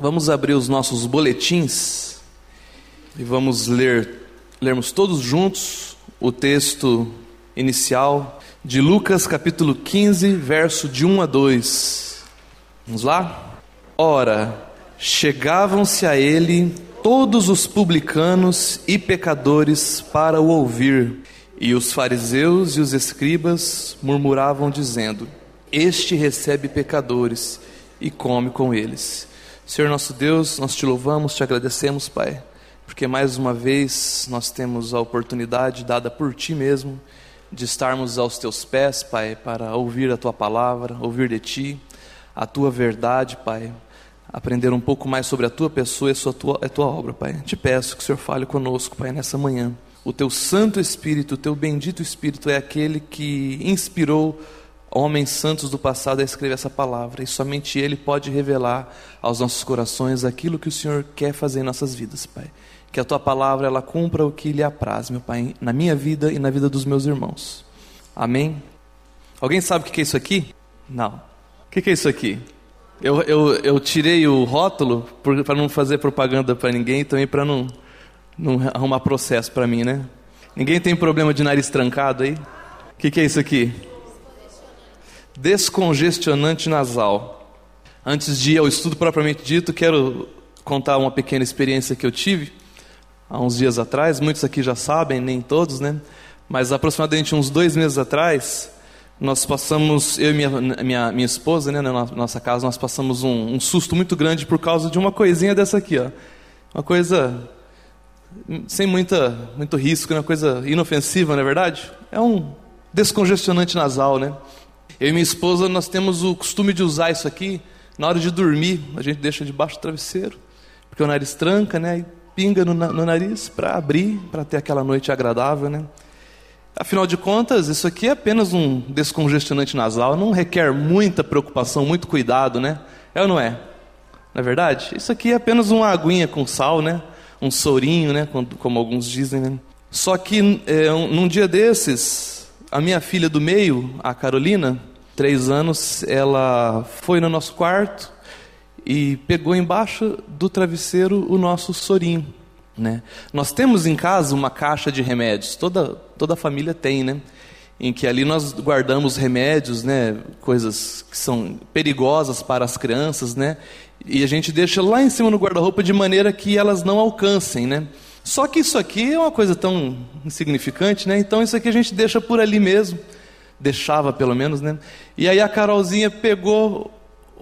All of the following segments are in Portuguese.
Vamos abrir os nossos boletins e vamos ler, lermos todos juntos o texto inicial de Lucas capítulo 15, verso de 1 a 2. Vamos lá? Ora, chegavam-se a ele todos os publicanos e pecadores para o ouvir, e os fariseus e os escribas murmuravam dizendo: Este recebe pecadores e come com eles. Senhor nosso Deus, nós te louvamos, te agradecemos, Pai, porque mais uma vez nós temos a oportunidade dada por Ti mesmo de estarmos aos Teus pés, Pai, para ouvir a Tua palavra, ouvir de Ti, a Tua verdade, Pai, aprender um pouco mais sobre a Tua pessoa e a, tua, a Tua obra, Pai. Te peço que o Senhor fale conosco, Pai, nessa manhã. O Teu Santo Espírito, o Teu bendito Espírito é aquele que inspirou homens santos do passado a escrever essa palavra, e somente Ele pode revelar aos nossos corações aquilo que o Senhor quer fazer em nossas vidas, Pai. Que a Tua palavra ela cumpra o que lhe apraz, meu Pai, na minha vida e na vida dos meus irmãos. Amém? Alguém sabe o que é isso aqui? Não. O que é isso aqui? Eu, eu, eu tirei o rótulo para não fazer propaganda para ninguém e também para não, não arrumar processo para mim, né? Ninguém tem problema de nariz trancado aí? O que, que é isso aqui? Descongestionante nasal. Antes de ir ao estudo propriamente dito, quero contar uma pequena experiência que eu tive há uns dias atrás. Muitos aqui já sabem, nem todos, né? Mas aproximadamente uns dois meses atrás, nós passamos, eu e minha, minha, minha esposa, né, na nossa casa, nós passamos um, um susto muito grande por causa de uma coisinha dessa aqui, ó. Uma coisa sem muita, muito risco, né? uma coisa inofensiva, não é verdade? É um descongestionante nasal, né? Eu e minha esposa, nós temos o costume de usar isso aqui na hora de dormir. A gente deixa debaixo do travesseiro, porque o nariz tranca, né? E pinga no, no nariz para abrir, para ter aquela noite agradável, né? Afinal de contas, isso aqui é apenas um descongestionante nasal, não requer muita preocupação, muito cuidado, né? É ou não é? Não é verdade? Isso aqui é apenas uma aguinha com sal, né? Um sorinho, né? Como, alguns dizem, né? Só que é, um, num dia desses, a minha filha do meio, a Carolina, três anos, ela foi no nosso quarto e pegou embaixo do travesseiro o nosso sorinho. Né? Nós temos em casa uma caixa de remédios, toda, toda família tem, né? em que ali nós guardamos remédios, né? coisas que são perigosas para as crianças, né? e a gente deixa lá em cima no guarda-roupa de maneira que elas não alcancem. Né? Só que isso aqui é uma coisa tão insignificante, né? então isso aqui a gente deixa por ali mesmo deixava pelo menos, né? E aí a Carolzinha pegou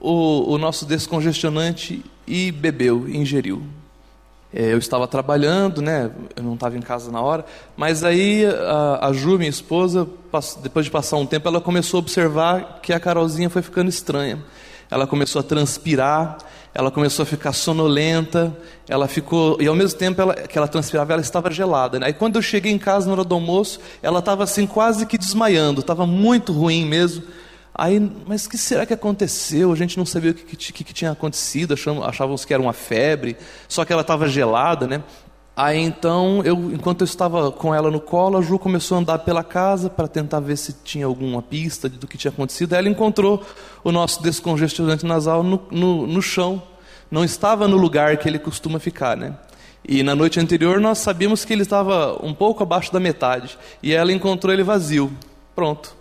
o, o nosso descongestionante e bebeu, ingeriu. É, eu estava trabalhando, né? Eu não estava em casa na hora, mas aí a, a Ju, minha esposa, depois de passar um tempo, ela começou a observar que a Carolzinha foi ficando estranha. Ela começou a transpirar, ela começou a ficar sonolenta, ela ficou, e ao mesmo tempo ela, que ela transpirava, ela estava gelada. Né? Aí quando eu cheguei em casa na hora do almoço, ela estava assim quase que desmaiando, estava muito ruim mesmo. Aí, mas que será que aconteceu? A gente não sabia o que, que, que tinha acontecido, achamos, achávamos que era uma febre, só que ela estava gelada, né? Aí então, eu, enquanto eu estava com ela no colo, a Ju começou a andar pela casa para tentar ver se tinha alguma pista do que tinha acontecido. Aí ela encontrou o nosso descongestionante nasal no, no, no chão. Não estava no lugar que ele costuma ficar, né? E na noite anterior nós sabíamos que ele estava um pouco abaixo da metade. E ela encontrou ele vazio. Pronto.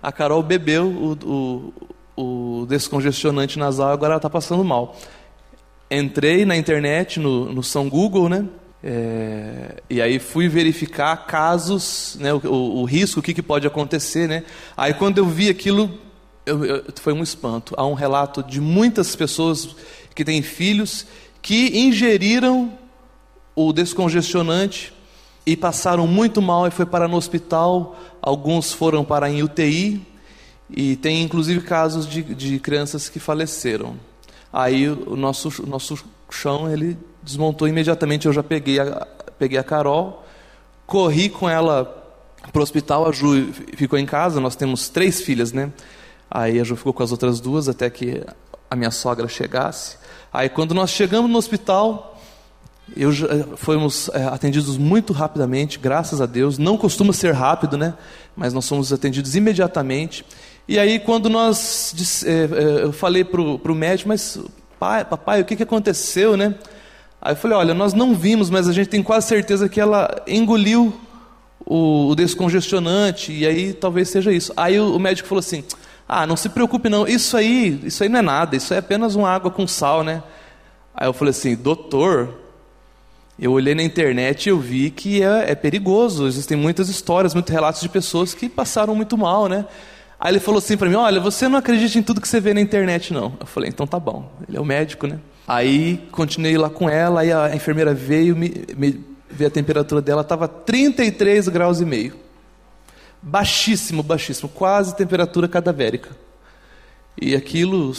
A Carol bebeu o, o, o descongestionante nasal, agora ela está passando mal. Entrei na internet, no, no São Google, né? É, e aí fui verificar casos, né, o, o, o risco, o que, que, pode acontecer. Né? Aí quando eu vi aquilo, eu, eu, foi um espanto. Há um relato de muitas pessoas que têm filhos que ingeriram o descongestionante e passaram muito mal e foi para no hospital. Alguns foram para em UTI e tem inclusive casos de, de crianças que faleceram. Aí o nosso, o nosso chão ele desmontou imediatamente. Eu já peguei a, peguei a Carol, corri com ela para o hospital. A Ju ficou em casa. Nós temos três filhas, né? Aí a Ju ficou com as outras duas até que a minha sogra chegasse. Aí quando nós chegamos no hospital, eu já, fomos é, atendidos muito rapidamente, graças a Deus. Não costuma ser rápido, né? Mas nós fomos atendidos imediatamente. E aí quando nós, é, é, eu falei para o médico, mas pai, papai, o que, que aconteceu, né? Aí eu falei, olha, nós não vimos, mas a gente tem quase certeza que ela engoliu o, descongestionante, e aí talvez seja isso. Aí o, o, médico falou assim, ah, não se preocupe não, isso aí, isso aí não é nada, isso é apenas uma água com sal, né? Aí eu falei assim, doutor, eu olhei na internet e eu vi que é, é perigoso, existem muitas histórias, muitos relatos de pessoas que passaram muito mal, né? Aí ele falou assim para mim: Olha, você não acredita em tudo que você vê na internet, não. Eu falei: Então tá bom. Ele é o médico, né? Aí continuei lá com ela, aí a enfermeira veio, me, me ver a temperatura dela, estava 33 graus e meio. Baixíssimo, baixíssimo, quase temperatura cadavérica. E aquilo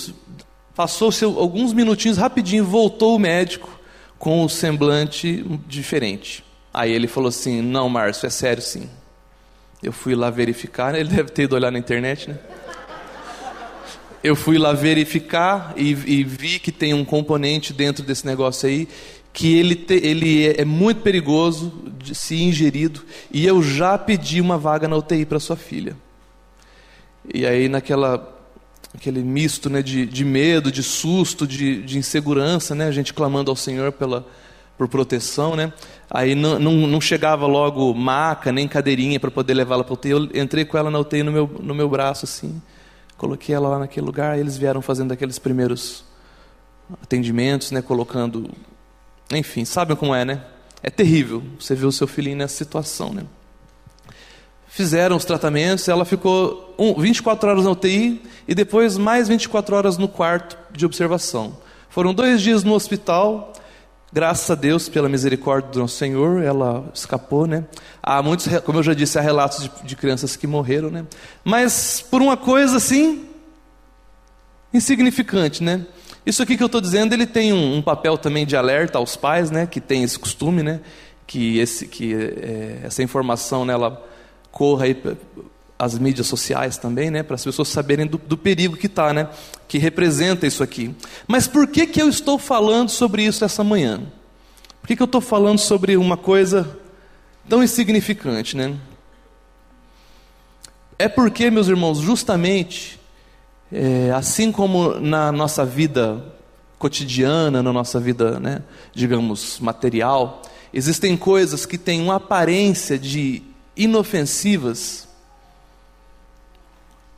passou-se alguns minutinhos rapidinho, voltou o médico com o semblante diferente. Aí ele falou assim: "Não, Márcio, é sério sim. Eu fui lá verificar, ele deve ter ido olhar na internet, né? Eu fui lá verificar e, e vi que tem um componente dentro desse negócio aí que ele, te, ele é, é muito perigoso de se ingerido e eu já pedi uma vaga na UTI para sua filha. E aí naquela aquele misto né, de, de medo, de susto, de, de insegurança, né, a gente clamando ao Senhor pela, por proteção, né? Aí não, não, não chegava logo maca, nem cadeirinha para poder levá-la para UTI. Eu entrei com ela na UTI no meu, no meu braço, assim. Coloquei ela lá naquele lugar. eles vieram fazendo aqueles primeiros atendimentos, né? Colocando... Enfim, sabem como é, né? É terrível você ver o seu filhinho nessa situação, né? Fizeram os tratamentos, ela ficou 24 horas na UTI e depois mais 24 horas no quarto de observação. Foram dois dias no hospital, Graças a Deus, pela misericórdia do nosso Senhor, ela escapou, né? Há muitos, como eu já disse, há relatos de, de crianças que morreram, né? Mas por uma coisa assim, insignificante, né? Isso aqui que eu estou dizendo, ele tem um, um, papel também de alerta aos pais, né? Que tem esse costume, né? Que, esse, que é, essa informação, né, ela corra aí as mídias sociais também, né, para as pessoas saberem do, do perigo que está, né, que representa isso aqui. Mas por que, que eu estou falando sobre isso essa manhã? Por que, que eu estou falando sobre uma coisa tão insignificante, né? É porque, meus irmãos, justamente, é, assim como na nossa vida cotidiana, na nossa vida, né, digamos, material, existem coisas que têm uma aparência de inofensivas,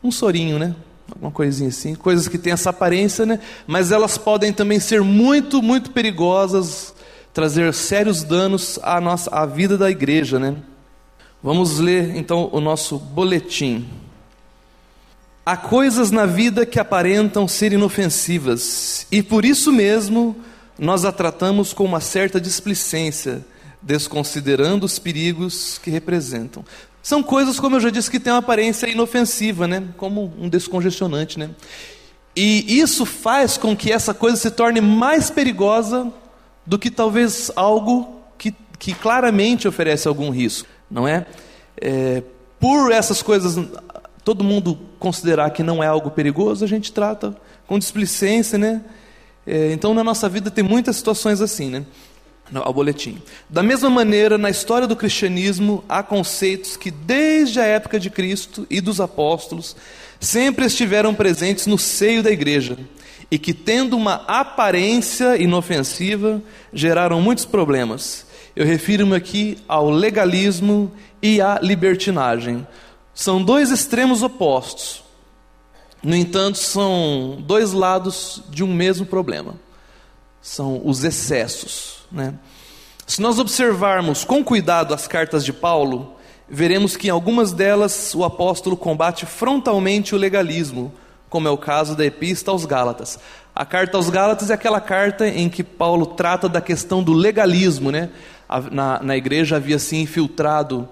um sorinho, né? Alguma coisinha assim, coisas que têm essa aparência, né? Mas elas podem também ser muito, muito perigosas, trazer sérios danos à nossa à vida da igreja, né? Vamos ler então o nosso boletim. Há coisas na vida que aparentam ser inofensivas, e por isso mesmo nós a tratamos com uma certa displicência, desconsiderando os perigos que representam. São coisas, como eu já disse, que têm uma aparência inofensiva, né? como um descongestionante. Né? E isso faz com que essa coisa se torne mais perigosa do que talvez algo que, que claramente oferece algum risco, não é? é? Por essas coisas, todo mundo considerar que não é algo perigoso, a gente trata com displicência, né? É, então, na nossa vida tem muitas situações assim, né? Ao boletim. Da mesma maneira, na história do cristianismo, há conceitos que, desde a época de Cristo e dos apóstolos, sempre estiveram presentes no seio da igreja e que, tendo uma aparência inofensiva, geraram muitos problemas. Eu refiro-me aqui ao legalismo e à libertinagem. São dois extremos opostos. No entanto, são dois lados de um mesmo problema. São os excessos. Né? Se nós observarmos com cuidado as cartas de Paulo, veremos que em algumas delas o apóstolo combate frontalmente o legalismo, como é o caso da Epístola aos Gálatas. A carta aos Gálatas é aquela carta em que Paulo trata da questão do legalismo. Né? Na, na igreja havia se infiltrado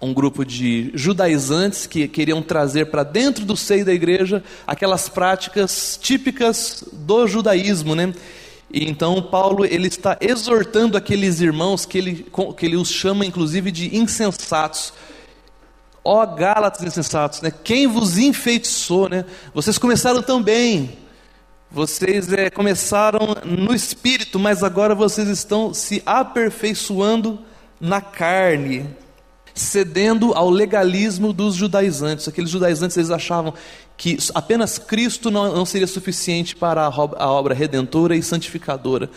um grupo de judaizantes que queriam trazer para dentro do seio da igreja aquelas práticas típicas do judaísmo, né? E então Paulo ele está exortando aqueles irmãos que ele, que ele os chama inclusive de insensatos. Ó Gálatas insensatos, né? Quem vos enfeitiçou, né? Vocês começaram tão bem, vocês é, começaram no espírito, mas agora vocês estão se aperfeiçoando na carne, cedendo ao legalismo dos judaizantes. Aqueles judaizantes eles achavam que apenas Cristo não, não seria suficiente para a, a obra redentora e santificadora.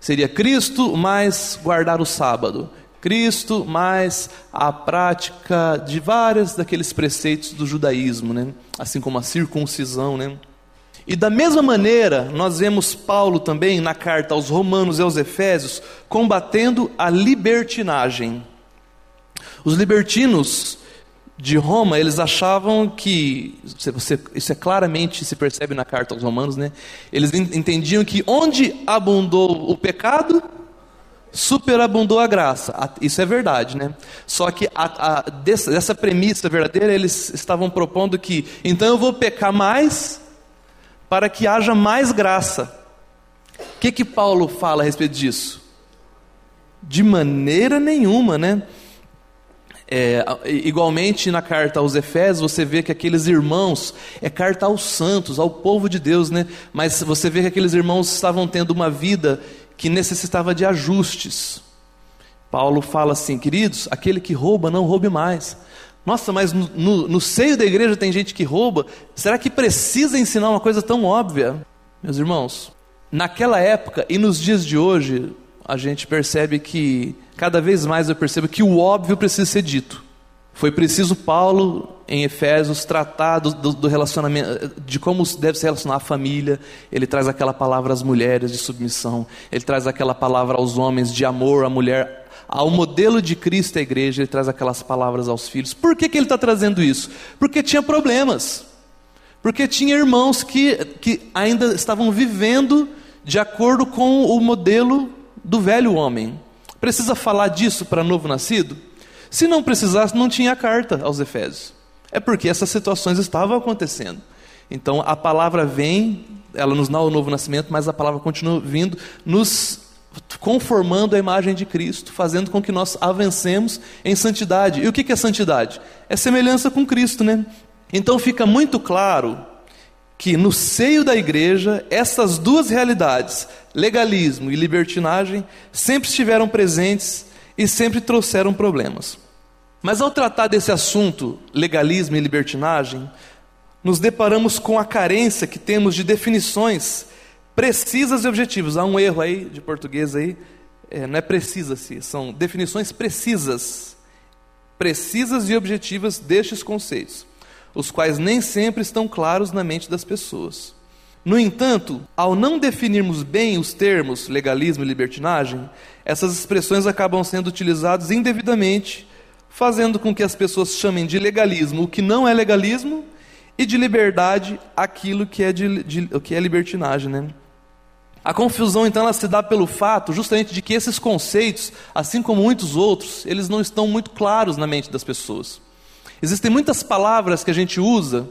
Seria Cristo mais guardar o sábado, Cristo mais a prática de vários daqueles preceitos do judaísmo, né? assim como a circuncisão. Né? E da mesma maneira, nós vemos Paulo também na carta aos Romanos e aos Efésios combatendo a libertinagem. Os libertinos de Roma, eles achavam que, você, isso é claramente se percebe na carta aos Romanos, né? Eles entendiam que onde abundou o pecado, superabundou a graça. Isso é verdade, né? Só que a, a, dessa, dessa premissa verdadeira, eles estavam propondo que, então eu vou pecar mais para que haja mais graça. O que que Paulo fala a respeito disso? De maneira nenhuma, né? É, igualmente na carta aos Efésios, você vê que aqueles irmãos, é carta aos santos, ao povo de Deus, né? Mas você vê que aqueles irmãos estavam tendo uma vida que necessitava de ajustes. Paulo fala assim, queridos, aquele que rouba, não roube mais. Nossa, mas no, no, no seio da igreja tem gente que rouba. Será que precisa ensinar uma coisa tão óbvia? Meus irmãos, naquela época e nos dias de hoje, a gente percebe que, cada vez mais eu percebo que o óbvio precisa ser dito. Foi preciso Paulo, em Efésios, tratar do, do, relacionamento, de como deve se relacionar a família. Ele traz aquela palavra às mulheres de submissão. Ele traz aquela palavra aos homens de amor à mulher. Ao modelo de Cristo, a igreja, ele traz aquelas palavras aos filhos. Por que, que ele está trazendo isso? Porque tinha problemas. Porque tinha irmãos que, que ainda estavam vivendo de acordo com o modelo do velho homem. Precisa falar disso para novo nascido? Se não precisasse, não tinha carta aos Efésios. É porque essas situações estavam acontecendo. Então a palavra vem, ela nos dá o novo nascimento, mas a palavra continua vindo, nos conformando a imagem de Cristo, fazendo com que nós avancemos em santidade. E o que é santidade? É semelhança com Cristo, né? Então fica muito claro que no seio da igreja, essas duas realidades, legalismo e libertinagem, sempre estiveram presentes e sempre trouxeram problemas. Mas ao tratar desse assunto, legalismo e libertinagem, nos deparamos com a carência que temos de definições precisas e objetivas. Há um erro aí de português aí, é, não é precisa-se, são definições precisas, precisas e objetivas destes conceitos, os quais nem sempre estão claros na mente das pessoas. No entanto, ao não definirmos bem os termos legalismo e libertinagem, essas expressões acabam sendo utilizadas indevidamente, fazendo com que as pessoas chamem de legalismo o que não é legalismo e de liberdade aquilo que é, de, de, o que é libertinagem. Né? A confusão então ela se dá pelo fato justamente de que esses conceitos, assim como muitos outros, eles não estão muito claros na mente das pessoas. Existem muitas palavras que a gente usa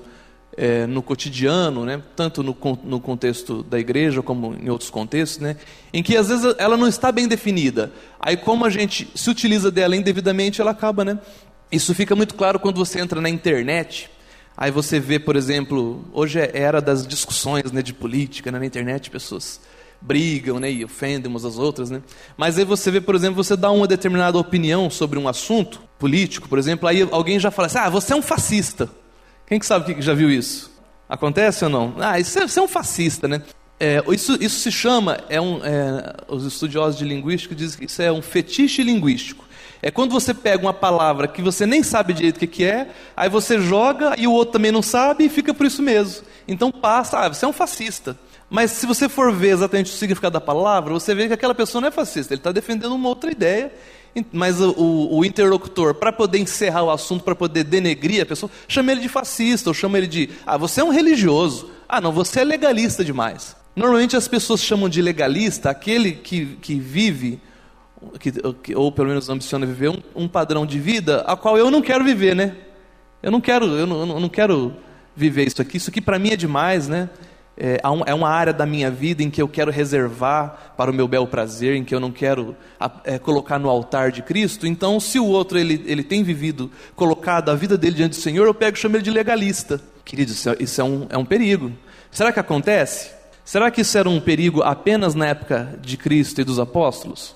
é, no cotidiano, né, tanto no, no, contexto da igreja como em outros contextos, né, em que às vezes ela não está bem definida. Aí, como a gente se utiliza dela indevidamente, ela acaba. Né? Isso fica muito claro quando você entra na internet. Aí você vê, por exemplo, hoje é era das discussões né, de política né, na internet, pessoas brigam né, e ofendem umas às outras. Né? Mas aí você vê, por exemplo, você dá uma determinada opinião sobre um assunto político, por exemplo, aí alguém já fala assim: ah, você é um fascista. Quem que sabe que já viu isso? Acontece ou não? Ah, isso é, isso é um fascista, né? É, isso, isso se chama, é um, é, os estudiosos de linguística dizem que isso é um fetiche linguístico. É quando você pega uma palavra que você nem sabe direito o que, que é, aí você joga e o outro também não sabe e fica por isso mesmo. Então passa, ah, você é um fascista. Mas se você for ver exatamente o significado da palavra, você vê que aquela pessoa não é fascista, ele está defendendo uma outra ideia mas o, o, o interlocutor, para poder encerrar o assunto, para poder denegrir a pessoa, chama ele de fascista, ou chama ele de, ah, você é um religioso. Ah, não, você é legalista demais. Normalmente as pessoas chamam de legalista aquele que, que vive, que, ou pelo menos ambiciona viver, um, um, padrão de vida a qual eu não quero viver, né? Eu não quero, eu não, eu não quero viver isso aqui, isso aqui para mim é demais, né? É, é uma área da minha vida em que eu quero reservar para o meu bel prazer, em que eu não quero é, colocar no altar de Cristo. Então, se o outro ele, ele tem vivido, colocado a vida dele diante do Senhor, eu pego e chamo ele de legalista. Querido, isso, é, isso é, um, é um perigo. Será que acontece? Será que isso era um perigo apenas na época de Cristo e dos apóstolos?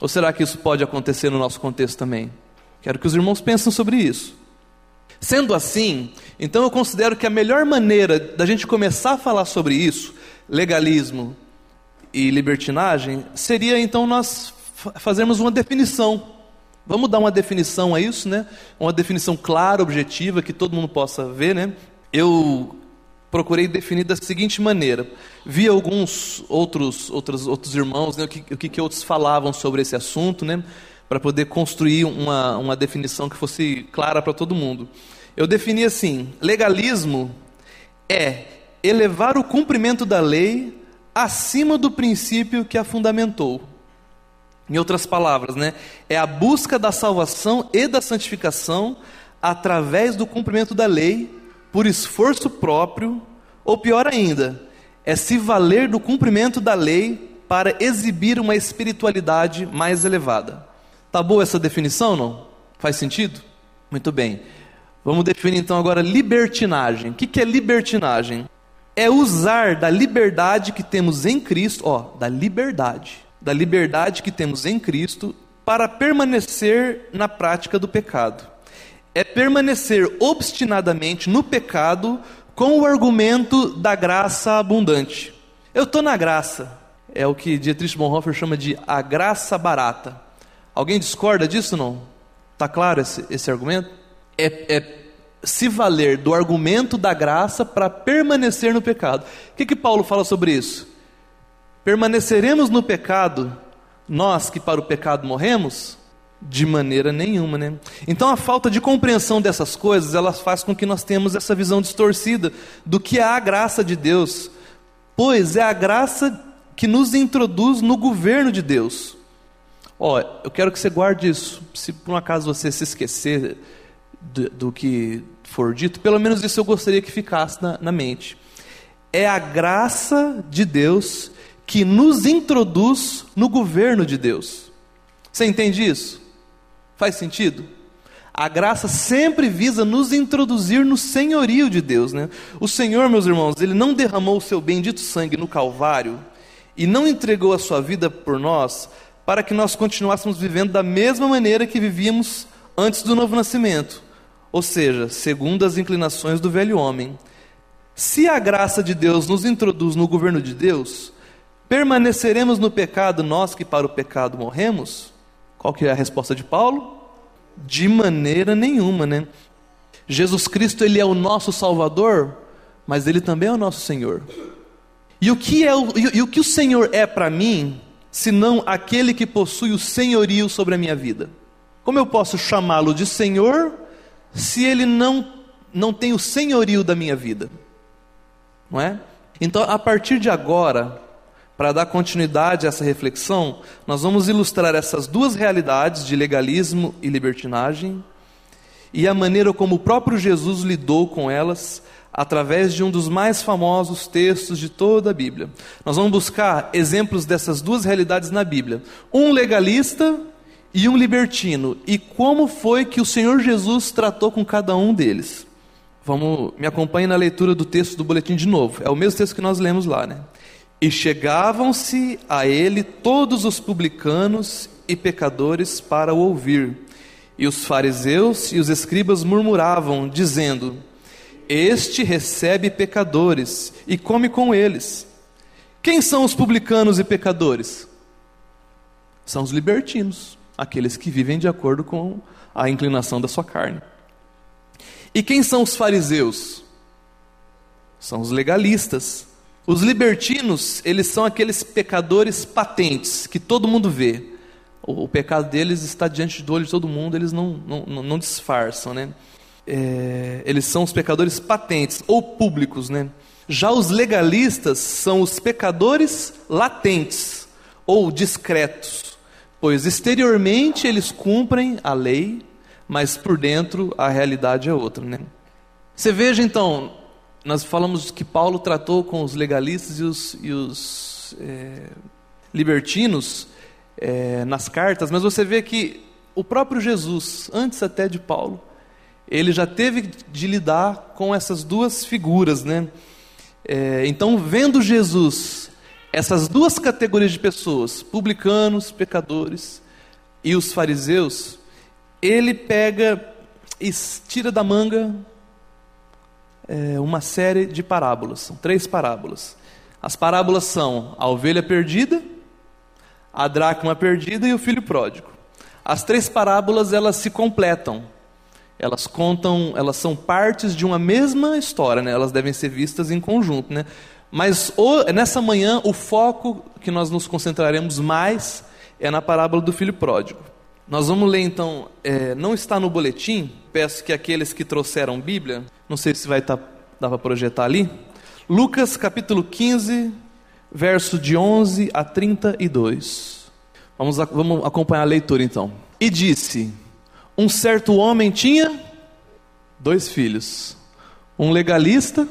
Ou será que isso pode acontecer no nosso contexto também? Quero que os irmãos pensem sobre isso. Sendo assim, então eu considero que a melhor maneira da gente começar a falar sobre isso, legalismo e libertinagem, seria então nós fazermos uma definição. Vamos dar uma definição a isso, né? Uma definição clara, objetiva, que todo mundo possa ver, né? Eu procurei definir da seguinte maneira. Vi alguns outros outros, outros irmãos, né, o, que, o que outros falavam sobre esse assunto, né, para poder construir uma, uma definição que fosse clara para todo mundo. Eu defini assim: legalismo é elevar o cumprimento da lei acima do princípio que a fundamentou. Em outras palavras, né, é a busca da salvação e da santificação através do cumprimento da lei por esforço próprio, ou pior ainda, é se valer do cumprimento da lei para exibir uma espiritualidade mais elevada. Tá boa essa definição, não? Faz sentido? Muito bem. Vamos definir então agora libertinagem. O que é libertinagem? É usar da liberdade que temos em Cristo, ó, da liberdade, da liberdade que temos em Cristo para permanecer na prática do pecado é permanecer obstinadamente no pecado com o argumento da graça abundante. Eu estou na graça, é o que Dietrich Bonhoeffer chama de a graça barata. Alguém discorda disso não? Está claro esse, esse argumento? É, é, se valer do argumento da graça para permanecer no pecado. O que, que Paulo fala sobre isso? Permaneceremos no pecado, nós que para o pecado morremos? De maneira nenhuma, né? Então a falta de compreensão dessas coisas, ela faz com que nós tenhamos essa visão distorcida do que é a graça de Deus, pois é a graça que nos introduz no governo de Deus. Ó, eu quero que você guarde isso. Se por um acaso você se esquecer do, do que for dito, pelo menos isso eu gostaria que ficasse na, na mente. É a graça de Deus que nos introduz no governo de Deus. Você entende isso? Faz sentido? A graça sempre visa nos introduzir no senhorio de Deus, né? O Senhor, meus irmãos, ele não derramou o seu bendito sangue no Calvário e não entregou a sua vida por nós para que nós continuássemos vivendo da mesma maneira que vivíamos antes do novo nascimento, ou seja, segundo as inclinações do velho homem. Se a graça de Deus nos introduz no governo de Deus, permaneceremos no pecado nós que para o pecado morremos? Qual que é a resposta de Paulo? De maneira nenhuma, né? Jesus Cristo ele é o nosso Salvador, mas ele também é o nosso Senhor. E o que é o, e, e o que o Senhor é para mim, senão aquele que possui o senhorio sobre a minha vida? Como eu posso chamá-lo de Senhor se ele não não tem o senhorio da minha vida? Não é? Então, a partir de agora, para dar continuidade a essa reflexão, nós vamos ilustrar essas duas realidades de legalismo e libertinagem e a maneira como o próprio Jesus lidou com elas através de um dos mais famosos textos de toda a Bíblia. Nós vamos buscar exemplos dessas duas realidades na Bíblia: um legalista e um libertino, e como foi que o Senhor Jesus tratou com cada um deles. Vamos, me acompanhe na leitura do texto do boletim de novo. É o mesmo texto que nós lemos lá, né? E chegavam-se a ele todos os publicanos e pecadores para o ouvir. E os fariseus e os escribas murmuravam, dizendo: Este recebe pecadores e come com eles. Quem são os publicanos e pecadores? São os libertinos, aqueles que vivem de acordo com a inclinação da sua carne. E quem são os fariseus? São os legalistas, os libertinos, eles são aqueles pecadores patentes, que todo mundo vê. O, pecado deles está diante do olho de todo mundo, eles não, não, não disfarçam, né? É, eles são os pecadores patentes, ou públicos, né? Já os legalistas são os pecadores latentes, ou discretos, pois exteriormente eles cumprem a lei, mas por dentro a realidade é outra, né? Você veja então, nós falamos que Paulo tratou com os legalistas e os, e os é, libertinos é, nas cartas, mas você vê que o próprio Jesus, antes até de Paulo, ele já teve de lidar com essas duas figuras, né? É, então, vendo Jesus, essas duas categorias de pessoas, publicanos, pecadores e os fariseus, ele pega e tira da manga é, uma série de parábolas, são três parábolas. As parábolas são a ovelha perdida, a dracma perdida e o filho pródigo. As três parábolas elas se completam. Elas contam, elas são partes de uma mesma história, né? Elas devem ser vistas em conjunto, né? Mas o, nessa manhã o foco que nós nos concentraremos mais é na parábola do filho pródigo. Nós vamos ler então, é, não está no boletim, peço que aqueles que trouxeram Bíblia, não sei se vai tá, dá para projetar ali, Lucas capítulo 15, verso de 11 a 32. Vamos, vamos acompanhar a leitura então. E disse: Um certo homem tinha dois filhos, um legalista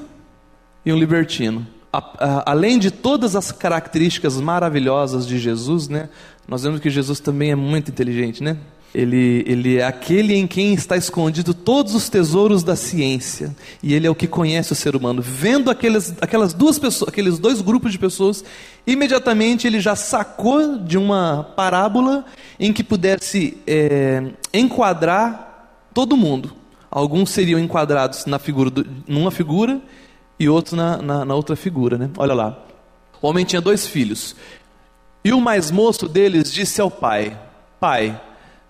e um libertino. A, a, além de todas as características maravilhosas de Jesus, né, nós vemos que Jesus também é muito inteligente, né? Ele, ele é aquele em quem está escondido todos os tesouros da ciência. E ele é o que conhece o ser humano. Vendo aquelas, aquelas duas pessoas, aqueles dois grupos de pessoas, imediatamente ele já sacou de uma parábola em que pudesse é, enquadrar todo mundo. Alguns seriam enquadrados na figura do, numa figura e outros na, na, na outra figura. Né? Olha lá. O homem tinha dois filhos. E o mais moço deles disse ao pai: Pai,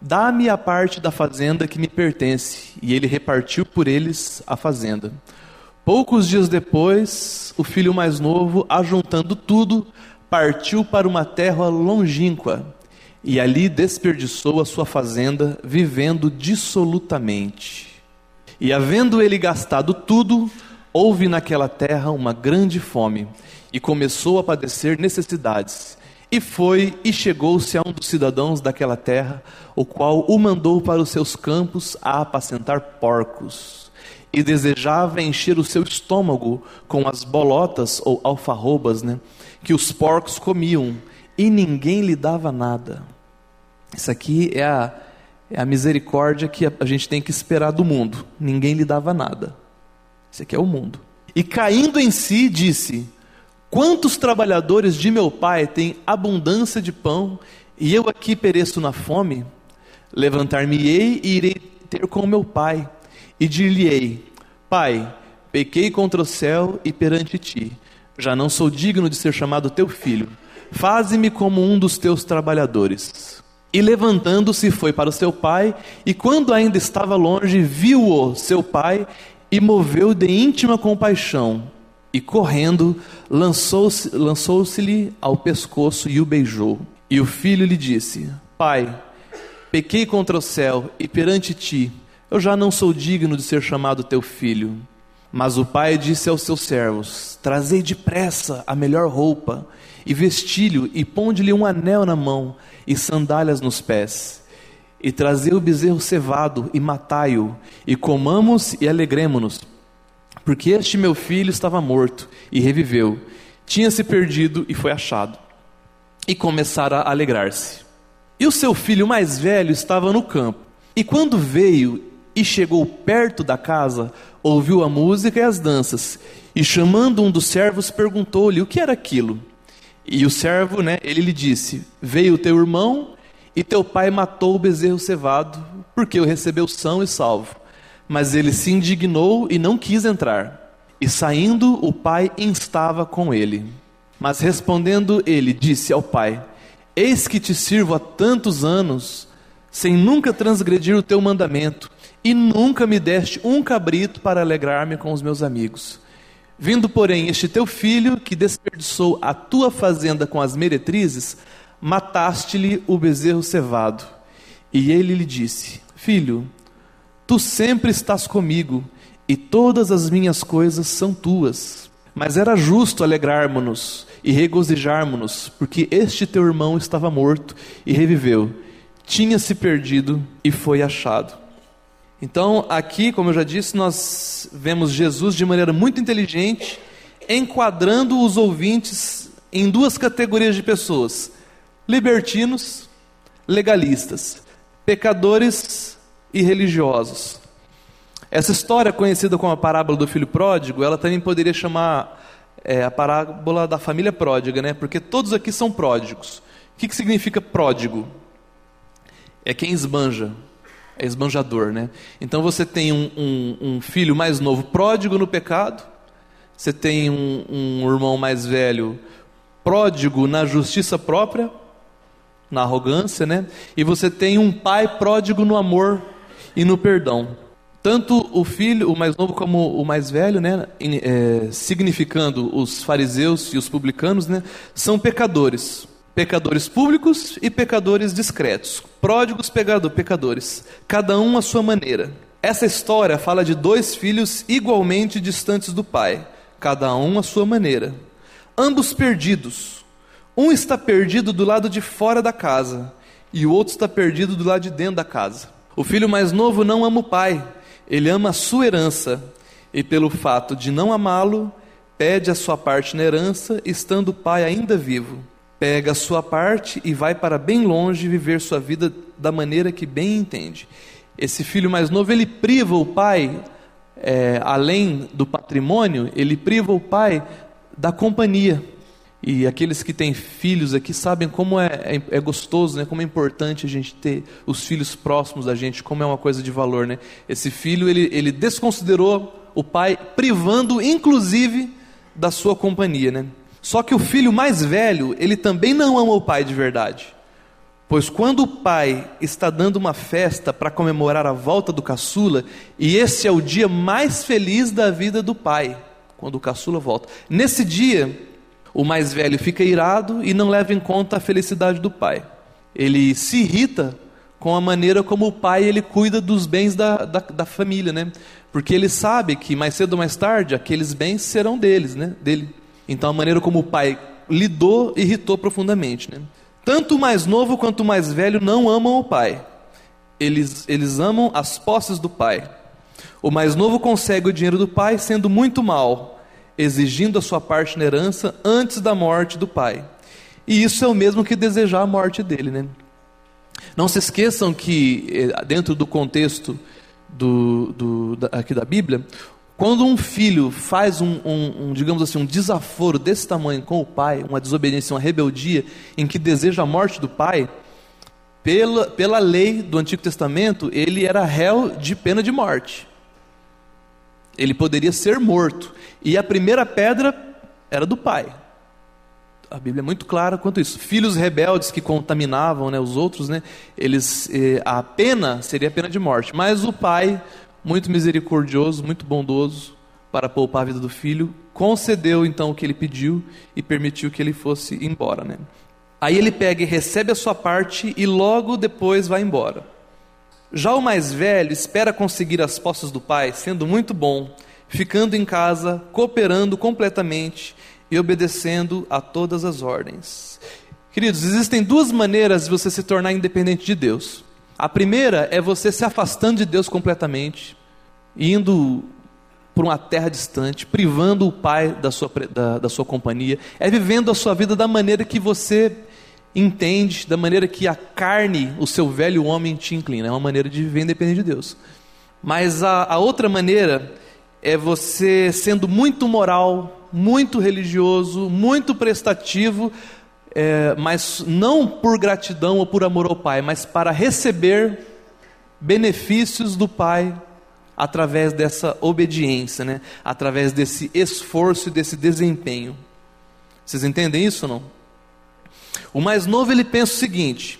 dá-me a parte da fazenda que me pertence. E ele repartiu por eles a fazenda. Poucos dias depois, o filho mais novo, ajuntando tudo, partiu para uma terra longínqua e ali desperdiçou a sua fazenda, vivendo dissolutamente. E havendo ele gastado tudo, houve naquela terra uma grande fome, e começou a padecer necessidades. E foi e chegou-se a um dos cidadãos daquela terra, o qual o mandou para os seus campos a apacentar porcos. E desejava encher o seu estômago com as bolotas ou alfarrobas, né, que os porcos comiam, e ninguém lhe dava nada. Isso aqui é a, é a misericórdia que a, gente tem que esperar do mundo. Ninguém lhe dava nada. Isso aqui é o mundo. E caindo em si, disse: Quantos trabalhadores de meu pai têm abundância de pão e eu aqui pereço na fome? Levantar-me-ei e irei ter com meu pai e dir-lhe-ei: Pai, pequei contra o céu e perante ti. Já não sou digno de ser chamado teu filho. Faze-me como um dos teus trabalhadores. E levantando-se foi para o seu pai, e quando ainda estava longe, viu-o seu pai e moveu de íntima compaixão e correndo, lançou-se-lhe lançou ao pescoço e o beijou. E o filho lhe disse: Pai, pequei contra o céu e perante ti, eu já não sou digno de ser chamado teu filho. Mas o pai disse aos seus servos: Trazei depressa a melhor roupa, e vestilho, e ponde-lhe um anel na mão, e sandálias nos pés. E trazei o bezerro cevado, e matai-o, e comamos e alegremo-nos porque este meu filho estava morto e reviveu, tinha se perdido e foi achado. E começaram a alegrar-se. E o seu filho mais velho estava no campo. E quando veio e chegou perto da casa, ouviu a música e as danças. E chamando um dos servos, perguntou-lhe o que era aquilo. E o servo, né, ele lhe disse: Veio teu irmão e teu pai matou o bezerro cevado, porque o recebeu são e salvo. Mas ele se indignou e não quis entrar. E saindo, o pai instava com ele. Mas respondendo ele, disse ao pai: Eis que te sirvo há tantos anos, sem nunca transgredir o teu mandamento, e nunca me deste um cabrito para alegrar-me com os meus amigos. Vindo, porém, este teu filho, que desperdiçou a tua fazenda com as meretrizes, mataste-lhe o bezerro cevado. E ele lhe disse: Filho, Tu sempre estás comigo, e todas as minhas coisas são tuas. Mas era justo alegrarmos-nos e regozijarmos-nos, porque este teu irmão estava morto e reviveu, tinha se perdido e foi achado. Então, aqui, como eu já disse, nós vemos Jesus de maneira muito inteligente, enquadrando os ouvintes em duas categorias de pessoas: libertinos, legalistas, pecadores e religiosos. Essa história, conhecida como a parábola do filho pródigo, ela também poderia chamar é, a parábola da família pródiga, né? porque todos aqui são pródigos. O que, que significa pródigo? É quem esbanja, é esbanjador, né? Então você tem um, um, um filho mais novo pródigo no pecado, você tem um, um irmão mais velho pródigo na justiça própria, na arrogância, né? E você tem um pai pródigo no amor e no perdão. Tanto o filho, o mais novo, como o mais velho, né? É, significando os fariseus e os publicanos, né? São pecadores. Pecadores públicos e pecadores discretos. Pródigos pecador, pecadores. Cada um à sua maneira. Essa história fala de dois filhos igualmente distantes do pai, cada um à sua maneira. Ambos perdidos, um está perdido do lado de fora da casa e o outro está perdido do lado de dentro da casa. O filho mais novo não ama o pai, ele ama a sua herança e, pelo fato de não amá-lo, pede a sua parte na herança, estando o pai ainda vivo. Pega a sua parte e vai para bem longe viver sua vida da maneira que bem entende. Esse filho mais novo, ele priva o pai, é, além do patrimônio, ele priva o pai da companhia. E aqueles que têm filhos aqui sabem como é, é, é, gostoso, né? como é importante a gente ter os filhos próximos da gente, como é uma coisa de valor. Né? Esse filho, ele, ele desconsiderou o pai, privando inclusive da sua companhia. Né? Só que o filho mais velho, ele também não ama o pai de verdade. Pois quando o pai está dando uma festa para comemorar a volta do caçula, e esse é o dia mais feliz da vida do pai, quando o caçula volta. Nesse dia, o mais velho fica irado e não leva em conta a felicidade do pai. Ele se irrita com a maneira como o pai ele cuida dos bens da, da, da, família, né? Porque ele sabe que mais cedo ou mais tarde aqueles bens serão deles, né? Dele. Então a maneira como o pai lidou irritou profundamente, né? Tanto o mais novo quanto o mais velho não amam o pai. Eles, eles amam as posses do pai. O mais novo consegue o dinheiro do pai sendo muito mal, exigindo a sua parte na herança antes da morte do pai. E isso é o mesmo que desejar a morte dele, né? Não se esqueçam que, eh, dentro do contexto do, do, aqui da Bíblia, quando um filho faz um, um, um, digamos assim, um desaforo desse tamanho com o pai, uma desobediência, uma rebeldia, em que deseja a morte do pai, pela, pela lei do Antigo Testamento, ele era réu de pena de morte. Ele poderia ser morto. E a primeira pedra era do pai. A Bíblia é muito clara quanto isso. Filhos rebeldes que contaminavam né, os outros, né, eles, eh, a pena seria a pena de morte. Mas o pai, muito misericordioso, muito bondoso, para poupar a vida do filho, concedeu então o que ele pediu e permitiu que ele fosse embora. Né? Aí ele pega e recebe a sua parte e logo depois vai embora. Já o mais velho espera conseguir as posses do pai, sendo muito bom ficando em casa, cooperando completamente e obedecendo a todas as ordens. Queridos, existem duas maneiras de você se tornar independente de Deus. A primeira é você se afastando de Deus completamente, indo para uma terra distante, privando o pai da sua, da, da sua companhia, é vivendo a sua vida da maneira que você entende, da maneira que a carne, o seu velho homem te inclina. É uma maneira de viver independente de Deus. Mas a, a outra maneira é você sendo muito moral, muito religioso, muito prestativo, é, mas não por gratidão ou por amor ao Pai, mas para receber benefícios do Pai através dessa obediência, né? através desse esforço e desse desempenho. Vocês entendem isso ou não? O mais novo ele pensa o seguinte: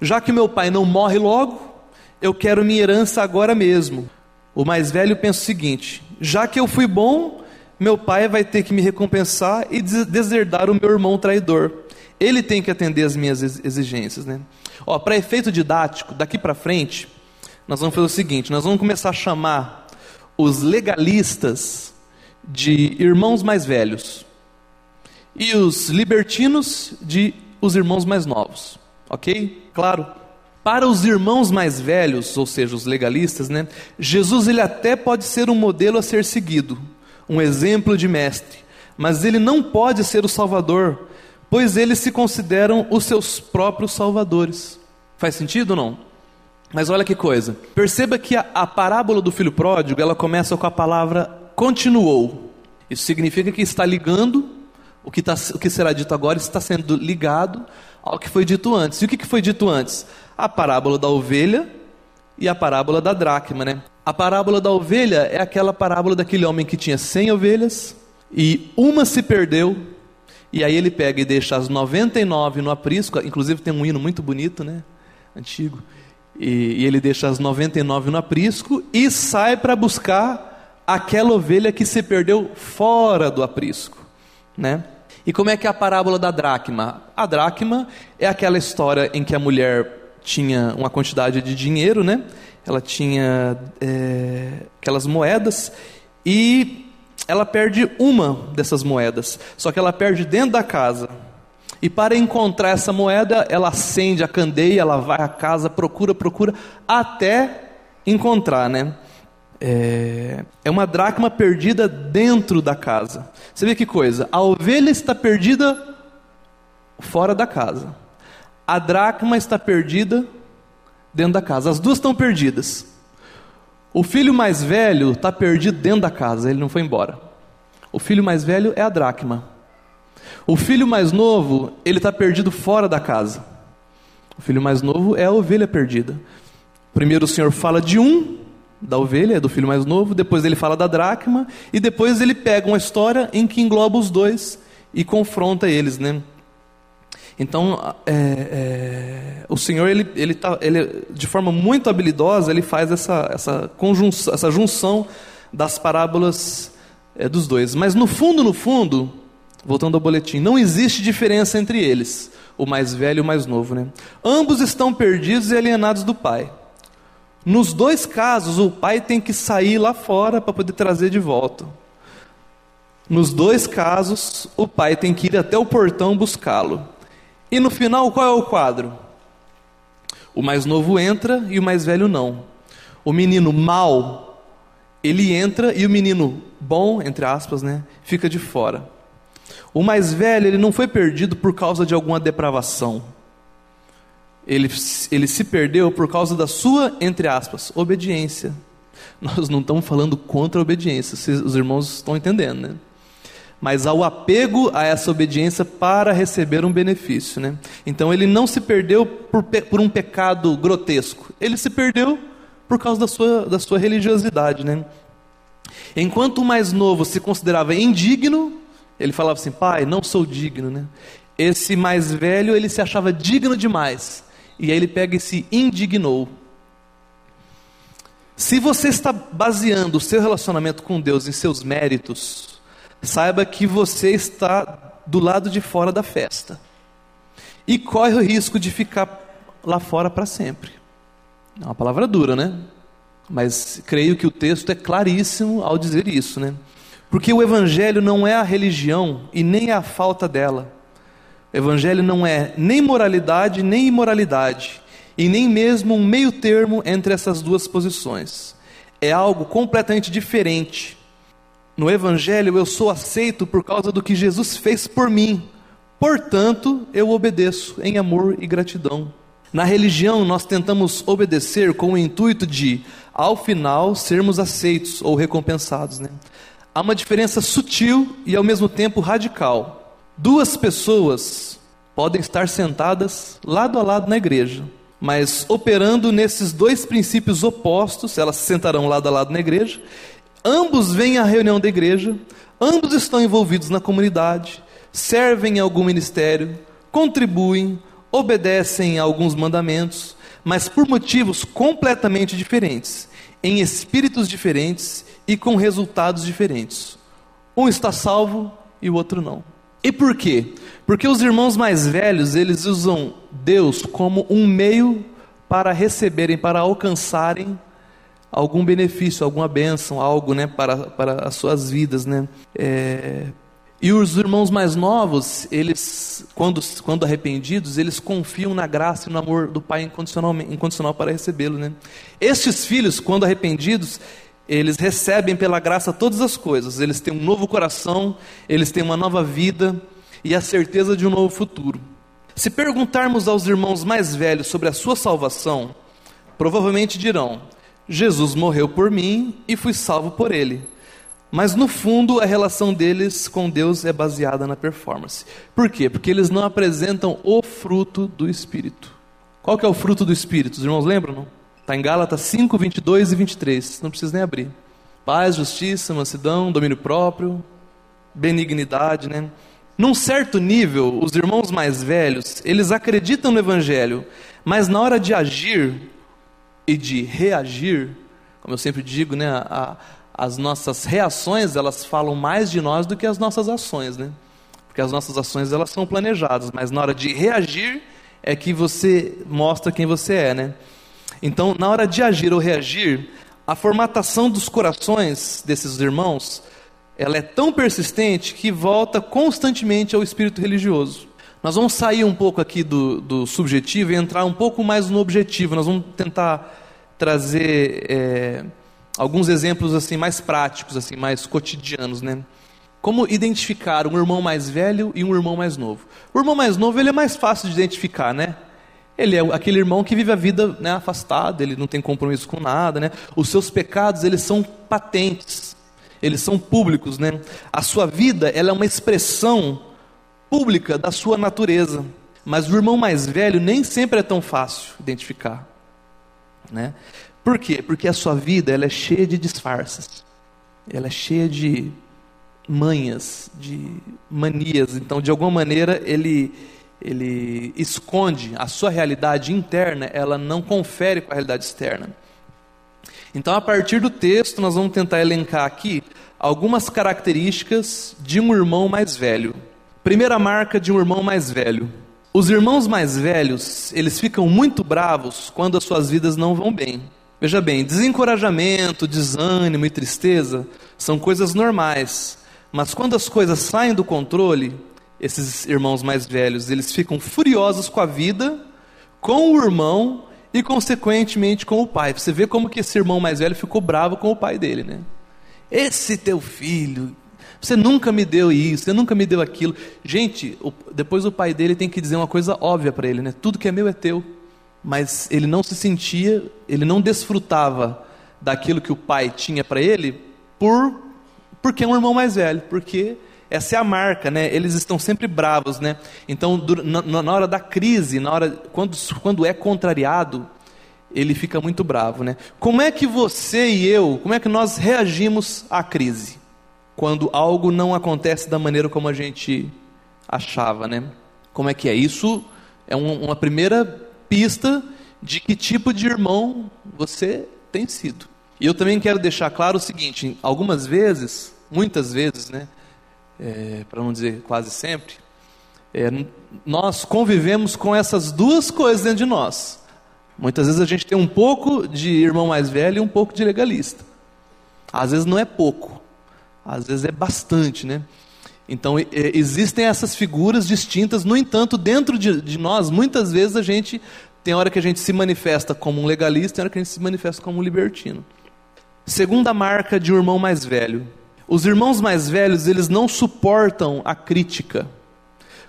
já que meu pai não morre logo, eu quero minha herança agora mesmo. O mais velho pensa o seguinte: já que eu fui bom, meu pai vai ter que me recompensar e deserdar o meu irmão traidor. Ele tem que atender as minhas exigências, né? Ó, para efeito didático, daqui para frente, nós vamos fazer o seguinte: nós vamos começar a chamar os legalistas de irmãos mais velhos e os libertinos de os irmãos mais novos, ok? Claro. Para os irmãos mais velhos, ou seja, os legalistas, né, Jesus ele até pode ser um modelo a ser seguido, um exemplo de mestre, mas ele não pode ser o Salvador, pois eles se consideram os seus próprios salvadores. Faz sentido ou não? Mas olha que coisa. Perceba que a, a parábola do filho pródigo, ela começa com a palavra continuou. Isso significa que está ligando o que, tá, o que será dito agora está sendo ligado ao que foi dito antes. E o que, que foi dito antes? A parábola da ovelha e a parábola da dracma, né? A parábola da ovelha é aquela parábola daquele homem que tinha 100 ovelhas e uma se perdeu, e aí ele pega e deixa as 99 no aprisco, inclusive tem um hino muito bonito, né? Antigo. E, e ele deixa as 99 no aprisco e sai para buscar aquela ovelha que se perdeu fora do aprisco, né? E como é que é a parábola da dracma? A dracma é aquela história em que a mulher tinha uma quantidade de dinheiro, né? Ela tinha é, aquelas moedas e ela perde uma dessas moedas. Só que ela perde dentro da casa. E para encontrar essa moeda, ela acende a candeia, ela vai à casa, procura, procura, até encontrar, né? É, é uma dracma perdida dentro da casa. Você vê que coisa? A ovelha está perdida fora da casa. A dracma está perdida dentro da casa. As duas estão perdidas. O filho mais velho está perdido dentro da casa, ele não foi embora. O filho mais velho é a dracma. O filho mais novo, ele está perdido fora da casa. O filho mais novo é a ovelha perdida. Primeiro o Senhor fala de um, da ovelha, do filho mais novo, depois ele fala da dracma, e depois ele pega uma história em que engloba os dois e confronta eles, né? Então, é, é, o Senhor, ele, ele, tá, ele, de forma muito habilidosa, ele faz essa, essa, conjunção, essa junção das parábolas é, dos dois. Mas no fundo, no fundo, voltando ao boletim, não existe diferença entre eles, o mais velho e o mais novo. Né? Ambos estão perdidos e alienados do Pai. Nos dois casos, o pai tem que sair lá fora para poder trazer de volta. Nos dois casos, o pai tem que ir até o portão buscá-lo. E no final, qual é o quadro? O mais novo entra e o mais velho não. O menino mal, ele entra e o menino bom, entre aspas, né, fica de fora. O mais velho, ele não foi perdido por causa de alguma depravação. Ele, ele se perdeu por causa da sua, entre aspas, obediência. Nós não estamos falando contra a obediência, os irmãos estão entendendo, né? mas ao apego a essa obediência para receber um benefício. Né? Então ele não se perdeu por, por, um pecado grotesco, ele se perdeu por causa da sua, da sua religiosidade. Né? Enquanto o mais novo se considerava indigno, ele falava assim: pai, não sou digno. Né? Esse mais velho, ele se achava digno demais. E aí ele pega e se indignou. Se você está baseando o seu relacionamento com Deus em seus méritos, saiba que você está do lado de fora da festa e corre o risco de ficar lá fora para sempre. É uma palavra dura, né? Mas creio que o texto é claríssimo ao dizer isso, né? Porque o evangelho não é a religião e nem a falta dela. Evangelho não é nem moralidade nem imoralidade e nem mesmo um meio termo entre essas duas posições. É algo completamente diferente no Evangelho eu sou aceito por causa do que Jesus fez por mim. Portanto, eu obedeço em amor e gratidão. Na religião, nós tentamos obedecer com o intuito de, ao final, sermos aceitos ou recompensados. Né? Há uma diferença sutil e ao mesmo tempo radical. Duas pessoas podem estar sentadas lado a lado na igreja, mas operando nesses dois princípios opostos, elas se sentarão lado a lado na igreja Ambos vêm à reunião da igreja, ambos estão envolvidos na comunidade, servem em algum ministério, contribuem, obedecem a alguns mandamentos, mas por motivos completamente diferentes, em espíritos diferentes e com resultados diferentes. Um está salvo e o outro não. E por quê? Porque os irmãos mais velhos, eles usam Deus como um meio para receberem, para alcançarem algum benefício, alguma bênção, algo né, para, para as suas vidas. Né? É... E os irmãos mais novos, eles, quando, quando arrependidos, eles confiam na graça e no amor do Pai incondicional para recebê-lo. Né? Estes filhos, quando arrependidos, eles recebem pela graça todas as coisas. Eles têm um novo coração, eles têm uma nova vida e a certeza de um novo futuro. Se perguntarmos aos irmãos mais velhos sobre a sua salvação, provavelmente dirão: Jesus morreu por mim e fui salvo por ele. Mas no fundo, a relação deles com Deus é baseada na performance. Por quê? Porque eles não apresentam o fruto do Espírito. Qual que é o fruto do Espírito? Os irmãos lembram? Não? Está em Gálatas 5, 22 e 23. Não precisa nem abrir. Paz, justiça, mansidão, domínio próprio, benignidade, né? Num certo nível, os irmãos mais velhos, eles acreditam no evangelho, mas na hora de agir e de reagir, como eu sempre digo, né, a, as nossas reações, elas falam mais de nós do que as nossas ações, né? Porque as nossas ações, elas são planejadas, mas na hora de reagir é que você mostra quem você é, né? Então, na hora de agir ou reagir, a formatação dos corações desses irmãos, ela é tão persistente que volta constantemente ao espírito religioso. Nós vamos sair um pouco aqui do, do subjetivo e entrar um pouco mais no objetivo. Nós vamos tentar trazer é, alguns exemplos assim mais práticos, assim mais cotidianos, né? Como identificar um irmão mais velho e um irmão mais novo? O irmão mais novo ele é mais fácil de identificar, né? Ele é aquele irmão que vive a vida né, afastado, ele não tem compromisso com nada, né? Os seus pecados eles são patentes, eles são públicos, né? A sua vida ela é uma expressão pública da sua natureza. Mas o irmão mais velho nem sempre é tão fácil identificar, né? Por quê? Porque a sua vida ela é cheia de disfarces. Ela é cheia de manhas, de manias. Então, de alguma maneira, ele ele esconde a sua realidade interna, ela não confere com a realidade externa. Então, a partir do texto, nós vamos tentar elencar aqui algumas características de um irmão mais velho. Primeira marca de um irmão mais velho. Os irmãos mais velhos, eles ficam muito bravos quando as suas vidas não vão bem. Veja bem, desencorajamento, desânimo e tristeza são coisas normais, mas quando as coisas saem do controle, esses irmãos mais velhos, eles ficam furiosos com a vida, com o irmão e consequentemente com o pai. Você vê como que esse irmão mais velho ficou bravo com o pai dele, né? Esse teu filho, você nunca me deu isso, você nunca me deu aquilo. Gente, depois o pai dele tem que dizer uma coisa óbvia para ele, né? Tudo que é meu é teu mas ele não se sentia, ele não desfrutava daquilo que o pai tinha para ele por porque é um irmão mais velho, porque essa é a marca, né? Eles estão sempre bravos, né? Então, na, hora da crise, na hora quando, quando é contrariado, ele fica muito bravo, né? Como é que você e eu, como é que nós reagimos à crise? Quando algo não acontece da maneira como a gente achava, né? Como é que é? Isso é um, uma primeira pista de que tipo de irmão você tem sido. E eu também quero deixar claro o seguinte: algumas vezes, muitas vezes, né, é, para não dizer quase sempre, é, nós convivemos com essas duas coisas dentro de nós. Muitas vezes a gente tem um pouco de irmão mais velho e um pouco de legalista. Às vezes não é pouco, às vezes é bastante, né? Então, existem essas figuras distintas, no entanto, dentro de, de, nós, muitas vezes a gente tem hora que a gente se manifesta como um legalista, tem hora que a gente se manifesta como um libertino. Segunda marca de um irmão mais velho. Os irmãos mais velhos, eles não suportam a crítica.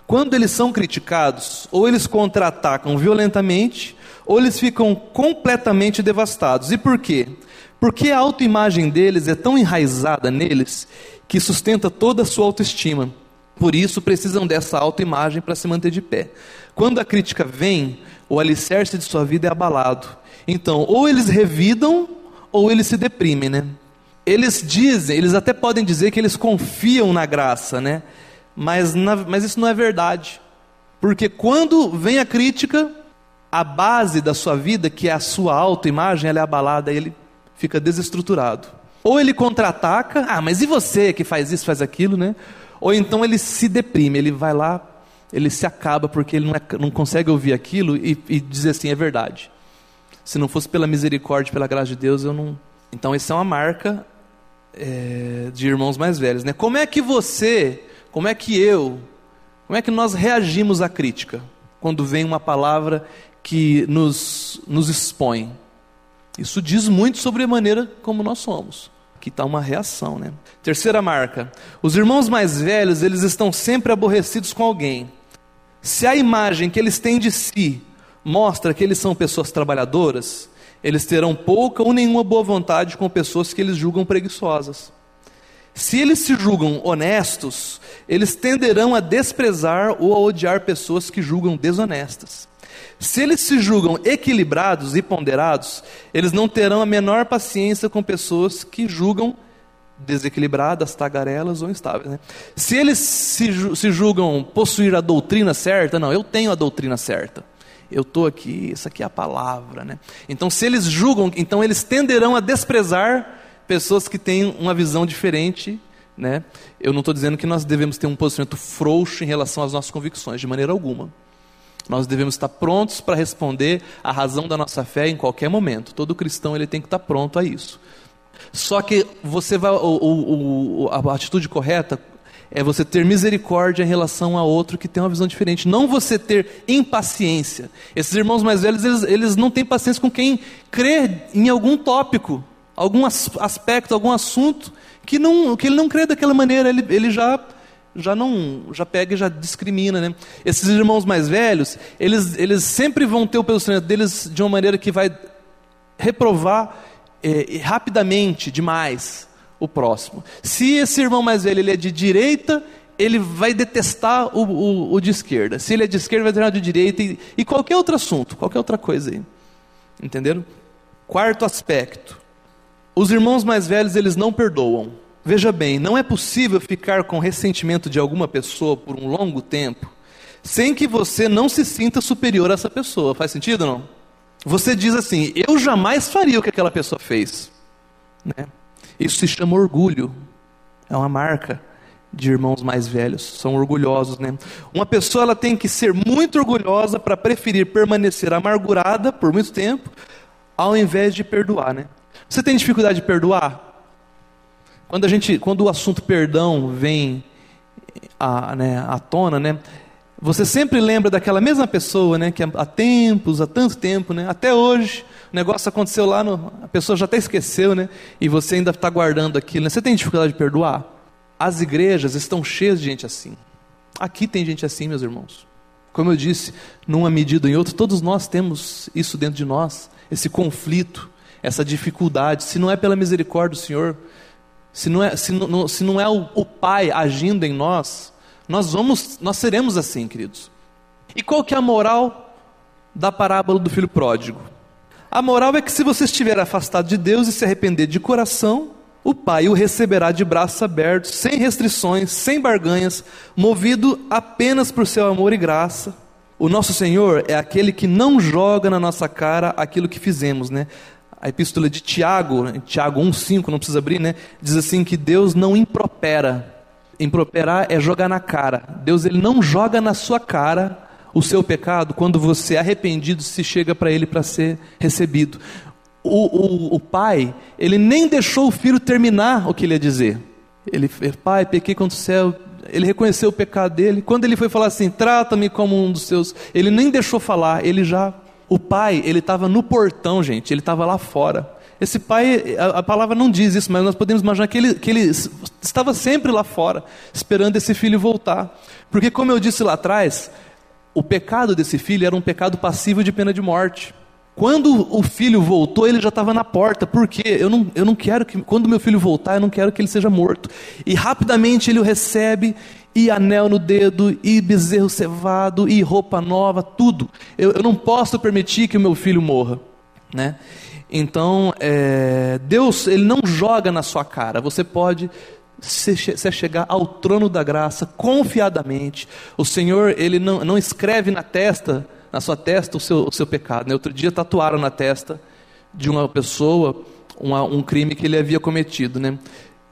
Quando eles são criticados, ou eles contra-atacam violentamente, ou eles ficam completamente devastados. E por quê? Porque a autoimagem deles é tão enraizada neles que sustenta toda a sua autoestima. Por isso precisam dessa autoimagem para se manter de pé. Quando a crítica vem, o alicerce de sua vida é abalado. Então, ou eles revidam, ou eles se deprimem, né? Eles dizem, eles até podem dizer que eles confiam na graça, né? Mas, na, mas isso não é verdade. Porque quando vem a crítica, a base da sua vida, que é a sua autoimagem, ela é abalada, e ele fica desestruturado. Ou ele contra-ataca, ah, mas e você que faz isso, faz aquilo, né? Ou então ele se deprime, ele vai lá, ele se acaba porque ele não, é, não consegue ouvir aquilo e, e dizer assim, é verdade. Se não fosse pela misericórdia, pela graça de Deus, eu não. Então, essa é uma marca é, de irmãos mais velhos, né? Como é que você, como é que eu, como é que nós reagimos à crítica quando vem uma palavra que nos, nos expõe? Isso diz muito sobre a maneira como nós somos. Aqui está uma reação, né? Terceira marca: os irmãos mais velhos eles estão sempre aborrecidos com alguém. Se a imagem que eles têm de si mostra que eles são pessoas trabalhadoras, eles terão pouca ou nenhuma boa vontade com pessoas que eles julgam preguiçosas. Se eles se julgam honestos, eles tenderão a desprezar ou a odiar pessoas que julgam desonestas. Se eles se julgam equilibrados e ponderados, eles não terão a menor paciência com pessoas que julgam desequilibradas, tagarelas ou instáveis. Né? Se eles se, se julgam possuir a doutrina certa, não, eu tenho a doutrina certa. Eu estou aqui, isso aqui é a palavra. Né? Então, se eles julgam, então eles tenderão a desprezar pessoas que têm uma visão diferente. Né? Eu não estou dizendo que nós devemos ter um posicionamento frouxo em relação às nossas convicções, de maneira alguma. Nós devemos estar prontos para responder a razão da nossa fé em qualquer momento. Todo cristão ele tem que estar pronto a isso. Só que você vai, o, o, o, a atitude correta é você ter misericórdia em relação a outro que tem uma visão diferente. Não você ter impaciência. Esses irmãos mais velhos, eles, eles não têm paciência com quem crê em algum tópico, algum aspecto, algum assunto que, não, que ele não crê daquela maneira. Ele, ele já já não já pega e já discrimina, né? Esses irmãos mais velhos, eles, eles sempre vão ter o posicionamento deles de uma maneira que vai reprovar é, rapidamente demais o próximo. Se esse irmão mais velho ele é de direita, ele vai detestar o, o, o de esquerda. Se ele é de esquerda, vai detestar o de direita e, e qualquer outro assunto, qualquer outra coisa aí. Entenderam? Quarto aspecto. Os irmãos mais velhos, eles não perdoam. Veja bem, não é possível ficar com ressentimento de alguma pessoa por um longo tempo sem que você não se sinta superior a essa pessoa. Faz sentido não? Você diz assim: eu jamais faria o que aquela pessoa fez. Né? Isso se chama orgulho. É uma marca de irmãos mais velhos, são orgulhosos, né? Uma pessoa ela tem que ser muito orgulhosa para preferir permanecer amargurada por muito tempo, ao invés de perdoar, né? Você tem dificuldade de perdoar? Quando, a gente, quando o assunto perdão vem à, né, à tona, né, você sempre lembra daquela mesma pessoa, né, que há tempos, há tanto tempo, né, até hoje, o negócio aconteceu lá, no, a pessoa já até esqueceu, né, e você ainda está guardando aquilo. Né, você tem dificuldade de perdoar? As igrejas estão cheias de gente assim. Aqui tem gente assim, meus irmãos. Como eu disse, numa medida ou em outra, todos nós temos isso dentro de nós, esse conflito, essa dificuldade. Se não é pela misericórdia do Senhor, se não é, se não, se não é o, o Pai agindo em nós, nós vamos, nós seremos assim, queridos. E qual que é a moral da parábola do filho pródigo? A moral é que se você estiver afastado de Deus e se arrepender de coração, o Pai o receberá de braços abertos, sem restrições, sem barganhas, movido apenas por seu amor e graça. O nosso Senhor é aquele que não joga na nossa cara aquilo que fizemos, né? a epístola de Tiago, Tiago 1,5, não precisa abrir, né? Diz assim que Deus não impropera. Improperar é jogar na cara. Deus ele não joga na sua cara o seu pecado quando você arrependido se chega para ele para ser recebido. O, o, o, pai, ele nem deixou o filho terminar o que ele ia dizer. Ele, pai, pequei contra o céu. Ele reconheceu o pecado dele. Quando ele foi falar assim, trata-me como um dos seus, ele nem deixou falar, ele já o pai, ele estava no portão, gente, ele estava lá fora. Esse pai, a, a, palavra não diz isso, mas nós podemos imaginar que ele, que ele estava sempre lá fora, esperando esse filho voltar. Porque, como eu disse lá atrás, o pecado desse filho era um pecado passivo de pena de morte. Quando o filho voltou, ele já estava na porta. Por quê? Eu não, eu não quero que, quando meu filho voltar, eu não quero que ele seja morto. E rapidamente ele o recebe e anel no dedo, e bezerro cevado, e roupa nova, tudo. Eu, eu não posso permitir que o meu filho morra, né? Então, é, Deus, Ele não joga na sua cara, você pode se, chegar ao trono da graça confiadamente. O Senhor, Ele não, não escreve na testa, na sua testa, o seu, o seu pecado. Né? Outro dia tatuaram na testa de uma pessoa uma, um crime que ele havia cometido, né?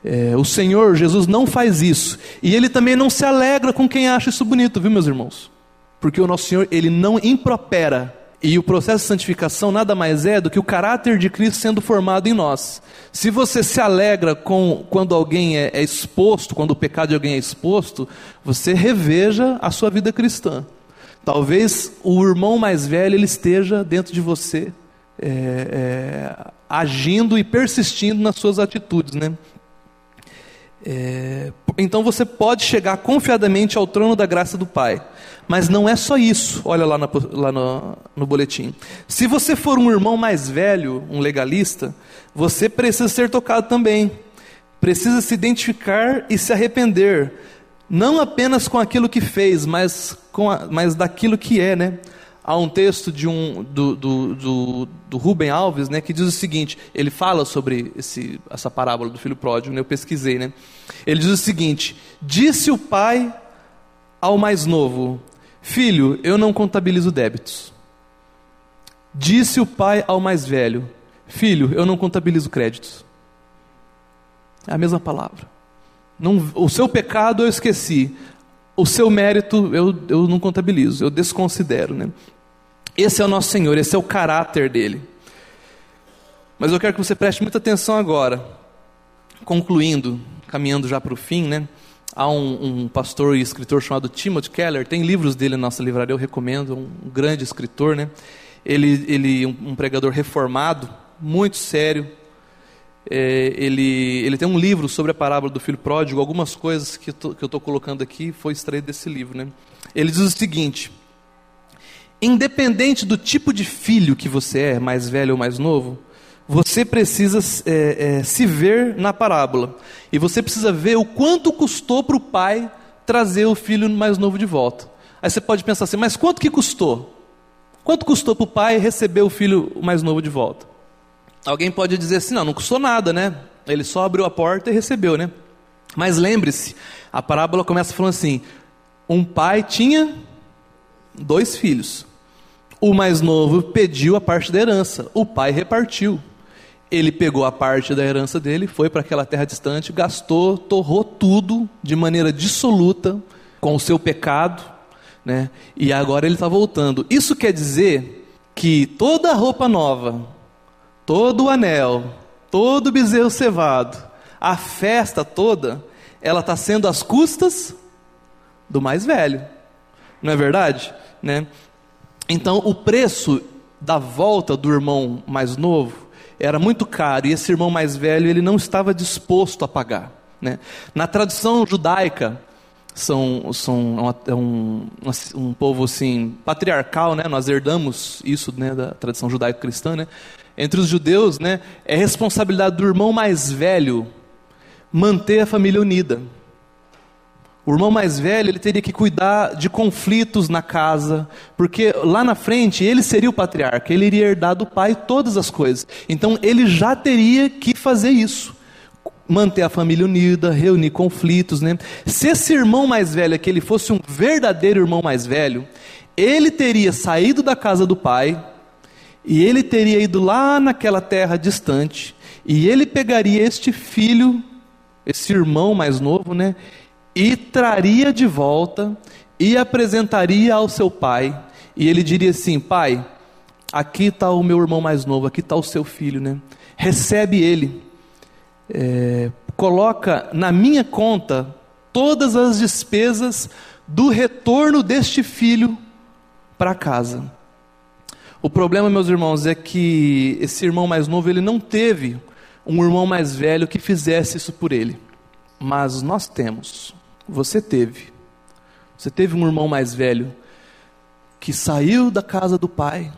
É, o Senhor Jesus não faz isso. E Ele também não se alegra com quem acha isso bonito, viu, meus irmãos? Porque o nosso Senhor, Ele não impropera. E o processo de santificação nada mais é do que o caráter de Cristo sendo formado em nós. Se você se alegra com quando alguém é, é exposto, quando o pecado de alguém é exposto, você reveja a sua vida cristã. Talvez o irmão mais velho ele esteja dentro de você, é, é, agindo e persistindo nas suas atitudes, né? É, então você pode chegar confiadamente ao trono da graça do Pai. Mas não é só isso, olha lá, na, lá no, no boletim. Se você for um irmão mais velho, um legalista, você precisa ser tocado também. Precisa se identificar e se arrepender. Não apenas com aquilo que fez, mas, com a, mas daquilo que é, né? Há um texto de um, do, do, do, do Rubem Alves né, que diz o seguinte: ele fala sobre esse, essa parábola do filho pródigo, né, eu pesquisei. Né? Ele diz o seguinte: Disse o pai ao mais novo: Filho, eu não contabilizo débitos. Disse o pai ao mais velho: Filho, eu não contabilizo créditos. É a mesma palavra. Não, o seu pecado eu esqueci, o seu mérito eu, eu não contabilizo, eu desconsidero. Né? Esse é o nosso Senhor, esse é o caráter dele. Mas eu quero que você preste muita atenção agora, concluindo, caminhando já para o fim, né? Há um, um, pastor e escritor chamado Timothy Keller, tem livros dele na nossa livraria, eu recomendo, um, grande escritor, né? Ele, ele um, um pregador reformado, muito sério. É, ele, ele tem um livro sobre a parábola do filho pródigo, algumas coisas que, que eu estou colocando aqui foi extraído desse livro, né? Ele diz o seguinte: Independente do tipo de filho que você é, mais velho ou mais novo, você precisa é, é, se ver na parábola. E você precisa ver o quanto custou para o pai trazer o filho mais novo de volta. Aí você pode pensar assim, mas quanto que custou? Quanto custou para o pai receber o filho mais novo de volta? Alguém pode dizer assim, não, não custou nada, né? Ele só abriu a porta e recebeu, né? Mas lembre-se, a parábola começa falando assim: um pai tinha dois filhos. O mais novo pediu a parte da herança, o pai repartiu. Ele pegou a parte da herança dele, foi para aquela terra distante, gastou, torrou tudo de maneira dissoluta com o seu pecado, né? E agora ele está voltando. Isso quer dizer que toda a roupa nova, todo o anel, todo o bezerro cevado, a festa toda, ela está sendo às custas do mais velho. Não é verdade? Né? Então, o preço da volta do irmão mais novo era muito caro e esse irmão mais velho ele não estava disposto a pagar. Né? Na tradição judaica, são, são é um, um, povo assim patriarcal, né? Nós herdamos isso né, da tradição judaico-cristã, né? Entre os judeus, né, é responsabilidade do irmão mais velho manter a família unida. O irmão mais velho, ele teria que cuidar de conflitos na casa, porque lá na frente ele seria o patriarca, ele iria herdar do pai todas as coisas. Então ele já teria que fazer isso. Manter a família unida, reunir conflitos, né? Se esse irmão mais velho que ele fosse um verdadeiro irmão mais velho, ele teria saído da casa do pai e ele teria ido lá naquela terra distante e ele pegaria este filho, esse irmão mais novo, né? E traria de volta e apresentaria ao seu pai. E ele diria assim: Pai, aqui está o meu irmão mais novo, aqui está o seu filho, né? Recebe ele, é, coloca na minha conta todas as despesas do retorno deste filho para casa. O problema, meus irmãos, é que esse irmão mais novo ele não teve um irmão mais velho que fizesse isso por ele, mas nós temos. Você teve. Você teve um irmão mais velho que saiu da casa do pai,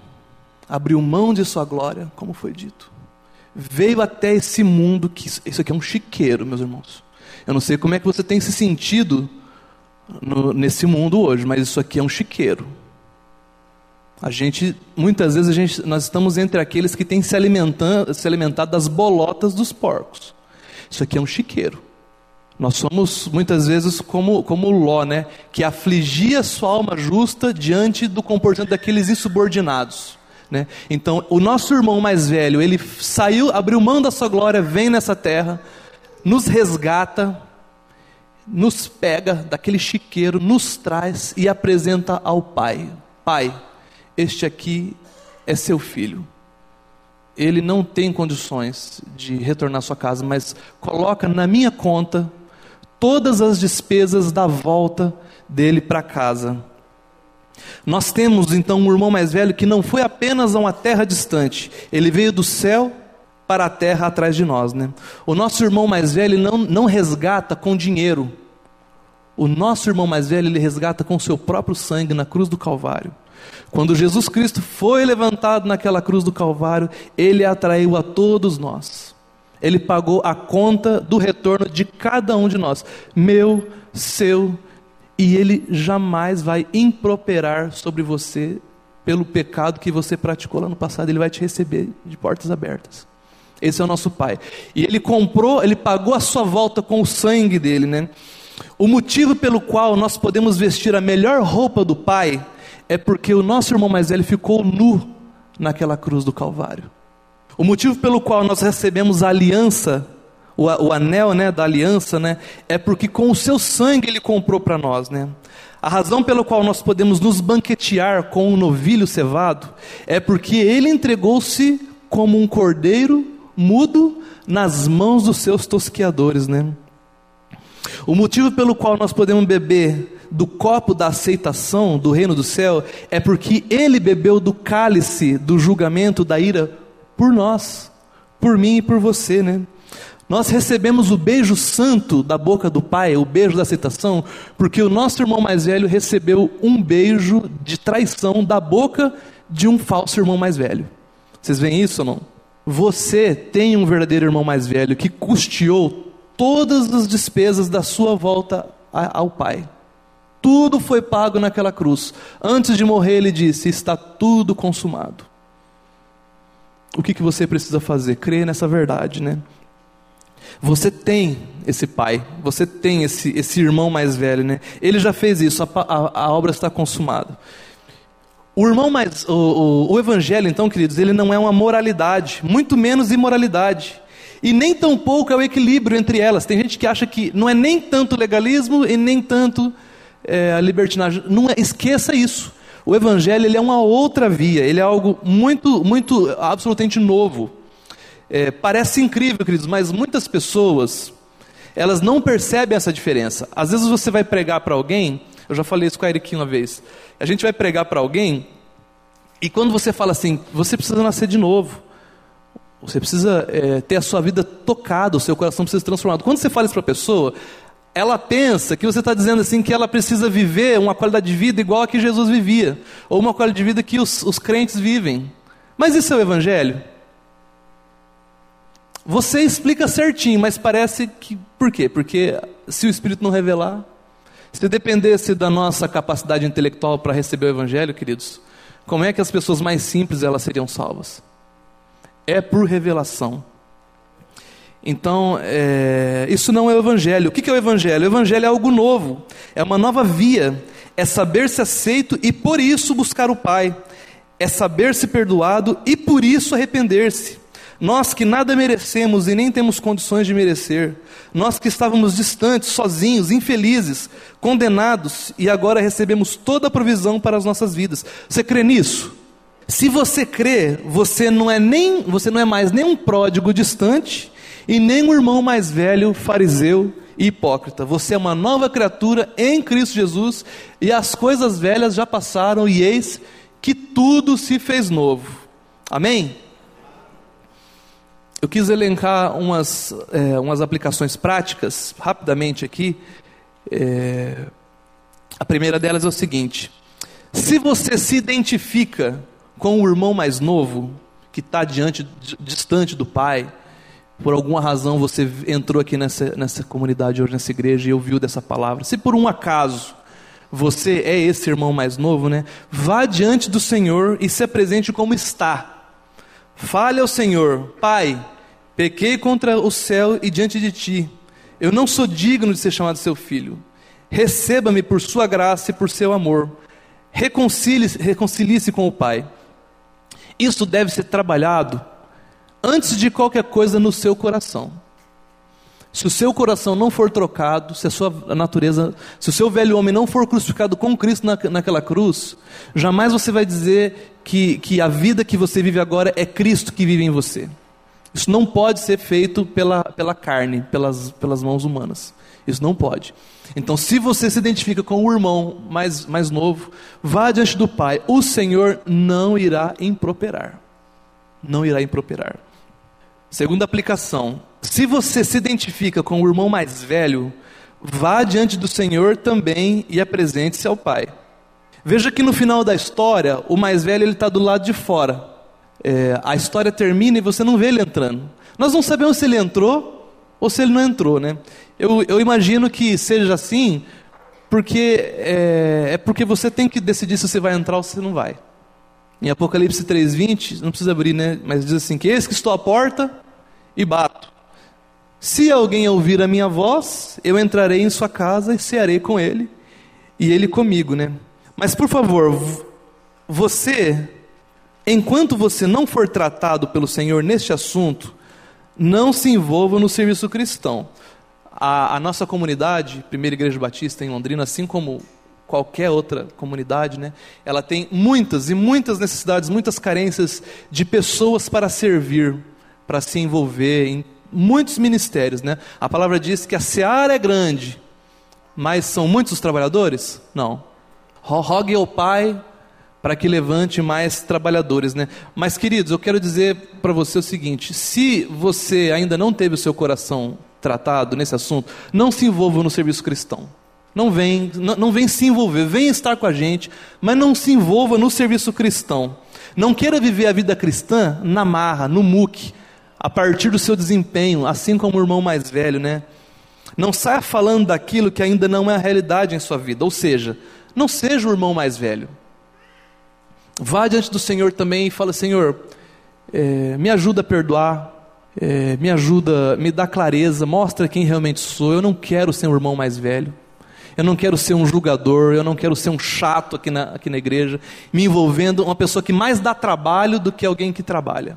abriu mão de sua glória, como foi dito. Veio até esse mundo que isso aqui é um chiqueiro, meus irmãos. Eu não sei como é que você tem se sentido no, nesse mundo hoje, mas isso aqui é um chiqueiro. A gente, muitas vezes, a gente, nós estamos entre aqueles que têm se, alimentando, se alimentado das bolotas dos porcos. Isso aqui é um chiqueiro. Nós somos muitas vezes como, como Ló, né? Que afligia sua alma justa diante do comportamento daqueles insubordinados. Né? Então, o nosso irmão mais velho, ele saiu, abriu mão da sua glória, vem nessa terra, nos resgata, nos pega daquele chiqueiro, nos traz e apresenta ao Pai: Pai, este aqui é seu filho. Ele não tem condições de retornar à sua casa, mas coloca na minha conta todas as despesas da volta dele para casa. Nós temos então um irmão mais velho que não foi apenas a uma terra distante, ele veio do céu para a terra atrás de nós. Né? O nosso irmão mais velho não, não resgata com dinheiro, o nosso irmão mais velho ele resgata com seu próprio sangue na cruz do Calvário. Quando Jesus Cristo foi levantado naquela cruz do Calvário, ele atraiu a todos nós. Ele pagou a conta do retorno de cada um de nós, meu, seu, e ele jamais vai improperar sobre você pelo pecado que você praticou lá no passado, Ele vai te receber de portas abertas. Esse é o nosso Pai. E Ele comprou, Ele pagou a sua volta com o sangue dele, né? O motivo pelo qual nós podemos vestir a melhor roupa do Pai é porque o nosso irmão mais velho ficou nu naquela cruz do Calvário. O motivo pelo qual nós recebemos a aliança, o, o anel né, da aliança, né, é porque com o seu sangue ele comprou para nós. Né? A razão pela qual nós podemos nos banquetear com um novilho cevado é porque ele entregou-se como um cordeiro mudo nas mãos dos seus tosqueadores. Né? O motivo pelo qual nós podemos beber do copo da aceitação do reino do céu é porque ele bebeu do cálice do julgamento da ira por nós, por mim e por você, né? Nós recebemos o beijo santo da boca do Pai, o beijo da aceitação, porque o nosso irmão mais velho recebeu um beijo de traição da boca de um falso irmão mais velho. Vocês veem isso ou não? Você tem um verdadeiro irmão mais velho que custeou todas as despesas da sua volta ao Pai. Tudo foi pago naquela cruz. Antes de morrer, ele disse: Está tudo consumado. O que, que você precisa fazer? Crer nessa verdade, né? Você tem esse pai, você tem esse, esse irmão mais velho, né? Ele já fez isso, a, a, a obra está consumada. O irmão mais, o, o, o, evangelho, então, queridos, ele não é uma moralidade, muito menos imoralidade. E nem tampouco é o equilíbrio entre elas. Tem gente que acha que não é nem tanto legalismo e nem tanto é, libertinagem. Não é, esqueça isso. O evangelho ele é uma outra via, ele é algo muito, muito, absolutamente novo. É, parece incrível, queridos, mas muitas pessoas, elas não percebem essa diferença. Às vezes você vai pregar para alguém, eu já falei isso com a Eric uma vez, a gente vai pregar para alguém, e quando você fala assim, você precisa nascer de novo, você precisa é, ter a sua vida tocada, o seu coração precisa ser transformado. Quando você fala isso para a pessoa, ela pensa que você está dizendo assim que ela precisa viver uma qualidade de vida igual a que Jesus vivia, ou uma qualidade de vida que os, os crentes vivem. Mas isso é o Evangelho? Você explica certinho, mas parece que. Por quê? Porque se o Espírito não revelar, se dependesse da nossa capacidade intelectual para receber o Evangelho, queridos, como é que as pessoas mais simples elas seriam salvas? É por revelação. Então, é, isso não é o Evangelho. O que é o Evangelho? O Evangelho é algo novo, é uma nova via, é saber-se aceito e por isso buscar o Pai, é saber-se perdoado e por isso arrepender-se. Nós que nada merecemos e nem temos condições de merecer, nós que estávamos distantes, sozinhos, infelizes, condenados e agora recebemos toda a provisão para as nossas vidas. Você crê nisso? Se você crê, você não é nem, você não é mais nem um pródigo distante e nem um irmão mais velho, fariseu e hipócrita. Você é uma nova criatura em Cristo Jesus e as coisas velhas já passaram e eis que tudo se fez novo. Amém? Eu quis elencar umas, é, umas aplicações práticas, rapidamente aqui. É, a primeira delas é o seguinte: se você se identifica com o irmão mais novo, que está diante, distante do pai, por alguma razão você entrou aqui nessa, nessa comunidade hoje, nessa igreja, e ouviu dessa palavra. Se por um acaso você é esse irmão mais novo, né? Vá diante do Senhor e se apresente como está. Fale ao Senhor, Pai, pequei contra o céu e diante de ti. Eu não sou digno de ser chamado seu filho. Receba-me por sua graça e por seu amor. Reconcilie-se reconcilie com o Pai. Isso deve ser trabalhado antes de qualquer coisa no seu coração. Se o seu coração não for trocado, se a sua natureza, se o seu velho homem não for crucificado com Cristo na, naquela cruz, jamais você vai dizer que, que a vida que você vive agora é Cristo que vive em você. Isso não pode ser feito pela, pela carne, pelas, pelas mãos humanas. Isso não pode. Então, se você se identifica com o irmão mais, mais novo, vá diante do Pai. O Senhor não irá improperar. Não irá improperar. Segunda aplicação: se você se identifica com o irmão mais velho, vá diante do Senhor também e apresente-se ao Pai. Veja que no final da história, o mais velho ele está do lado de fora. É, a história termina e você não vê ele entrando. Nós não sabemos se ele entrou ou se ele não entrou, né? Eu, eu imagino que seja assim, porque é, é porque você tem que decidir se você vai entrar ou se não vai. Em Apocalipse 3:20, não precisa abrir, né? Mas diz assim: que eis que estou à porta e bato. Se alguém ouvir a minha voz, eu entrarei em sua casa e cearei com ele, e ele comigo, né? Mas por favor, você, enquanto você não for tratado pelo Senhor neste assunto, não se envolva no serviço cristão. A, a nossa comunidade, Primeira Igreja Batista em Londrina, assim como qualquer outra comunidade, né? Ela tem muitas e muitas necessidades, muitas carências de pessoas para servir, para se envolver em muitos ministérios, né? A palavra diz que a seara é grande, mas são muitos os trabalhadores? Não. Rogue ao Pai para que levante mais trabalhadores, né? Mas queridos, eu quero dizer para você o seguinte: se você ainda não teve o seu coração tratado nesse assunto, não se envolva no serviço cristão. Não vem, não, vem se envolver, vem estar com a gente, mas não se envolva no serviço cristão. Não queira viver a vida cristã na marra, no muque, a partir do seu desempenho, assim como o irmão mais velho, né? Não saia falando daquilo que ainda não é a realidade em sua vida. Ou seja, não seja o irmão mais velho. Vá diante do Senhor também e fala: Senhor, é, me ajuda a perdoar, é, me ajuda, me dá clareza, mostra quem realmente sou. Eu não quero ser um irmão mais velho. Eu não quero ser um julgador, eu não quero ser um chato aqui na, aqui na igreja, me envolvendo uma pessoa que mais dá trabalho do que alguém que trabalha.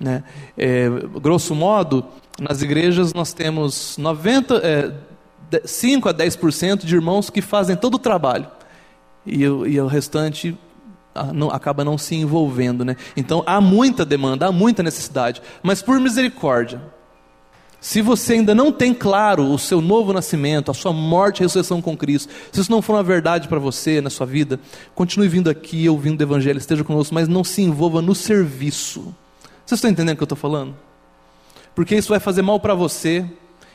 Né? É, grosso modo, nas igrejas nós temos 90, é, 5 a 10% de irmãos que fazem todo o trabalho. E, e o restante ah, não, acaba não se envolvendo. Né? Então há muita demanda, há muita necessidade. Mas por misericórdia, se você ainda não tem claro o seu novo nascimento, a sua morte e ressurreição com Cristo, se isso não for uma verdade para você na sua vida, continue vindo aqui, ouvindo o Evangelho, esteja conosco, mas não se envolva no serviço. Vocês estão entendendo o que eu estou falando? Porque isso vai fazer mal para você,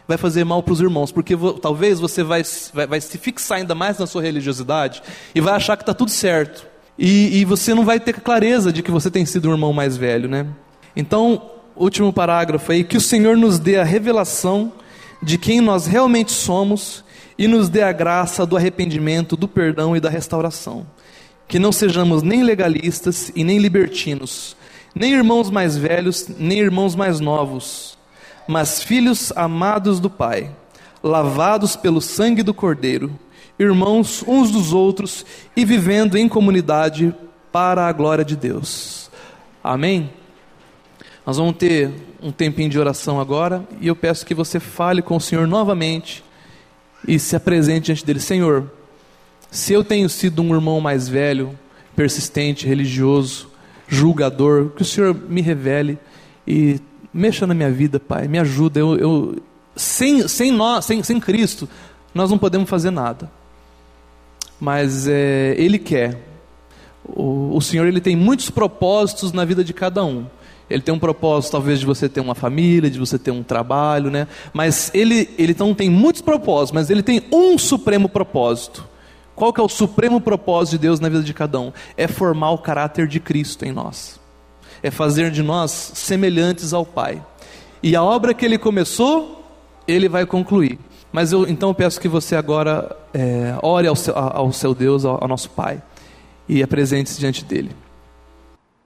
vai fazer mal para os irmãos, porque talvez você vai, vai, vai, se fixar ainda mais na sua religiosidade e vai achar que está tudo certo. E, e você não vai ter clareza de que você tem sido um irmão mais velho, né? Então, último parágrafo aí, que o Senhor nos dê a revelação de quem nós realmente somos e nos dê a graça do arrependimento, do perdão e da restauração. Que não sejamos nem legalistas e nem libertinos, nem irmãos mais velhos, nem irmãos mais novos, mas filhos amados do Pai, lavados pelo sangue do Cordeiro, irmãos uns dos outros e vivendo em comunidade para a glória de Deus. Amém? Nós vamos ter um tempinho de oração agora e eu peço que você fale com o Senhor novamente e se apresente diante dele: Senhor, se eu tenho sido um irmão mais velho, persistente, religioso, julgador, que o Senhor me revele e mexa na minha vida, Pai, me ajuda. Eu, eu sem, sem, nós, sem, sem Cristo, nós não podemos fazer nada. Mas é, Ele quer. O, o Senhor ele tem muitos propósitos na vida de cada um. Ele tem um propósito, talvez, de você ter uma família, de você ter um trabalho, né? Mas ele, ele não tem muitos propósitos, mas ele tem um supremo propósito. Qual que é o supremo propósito de Deus na vida de cada um? É formar o caráter de Cristo em nós. É fazer de nós semelhantes ao Pai. E a obra que ele começou, ele vai concluir. Mas eu então eu peço que você agora é, ore ao seu, ao seu Deus, ao, ao nosso Pai, e apresente-se diante dele.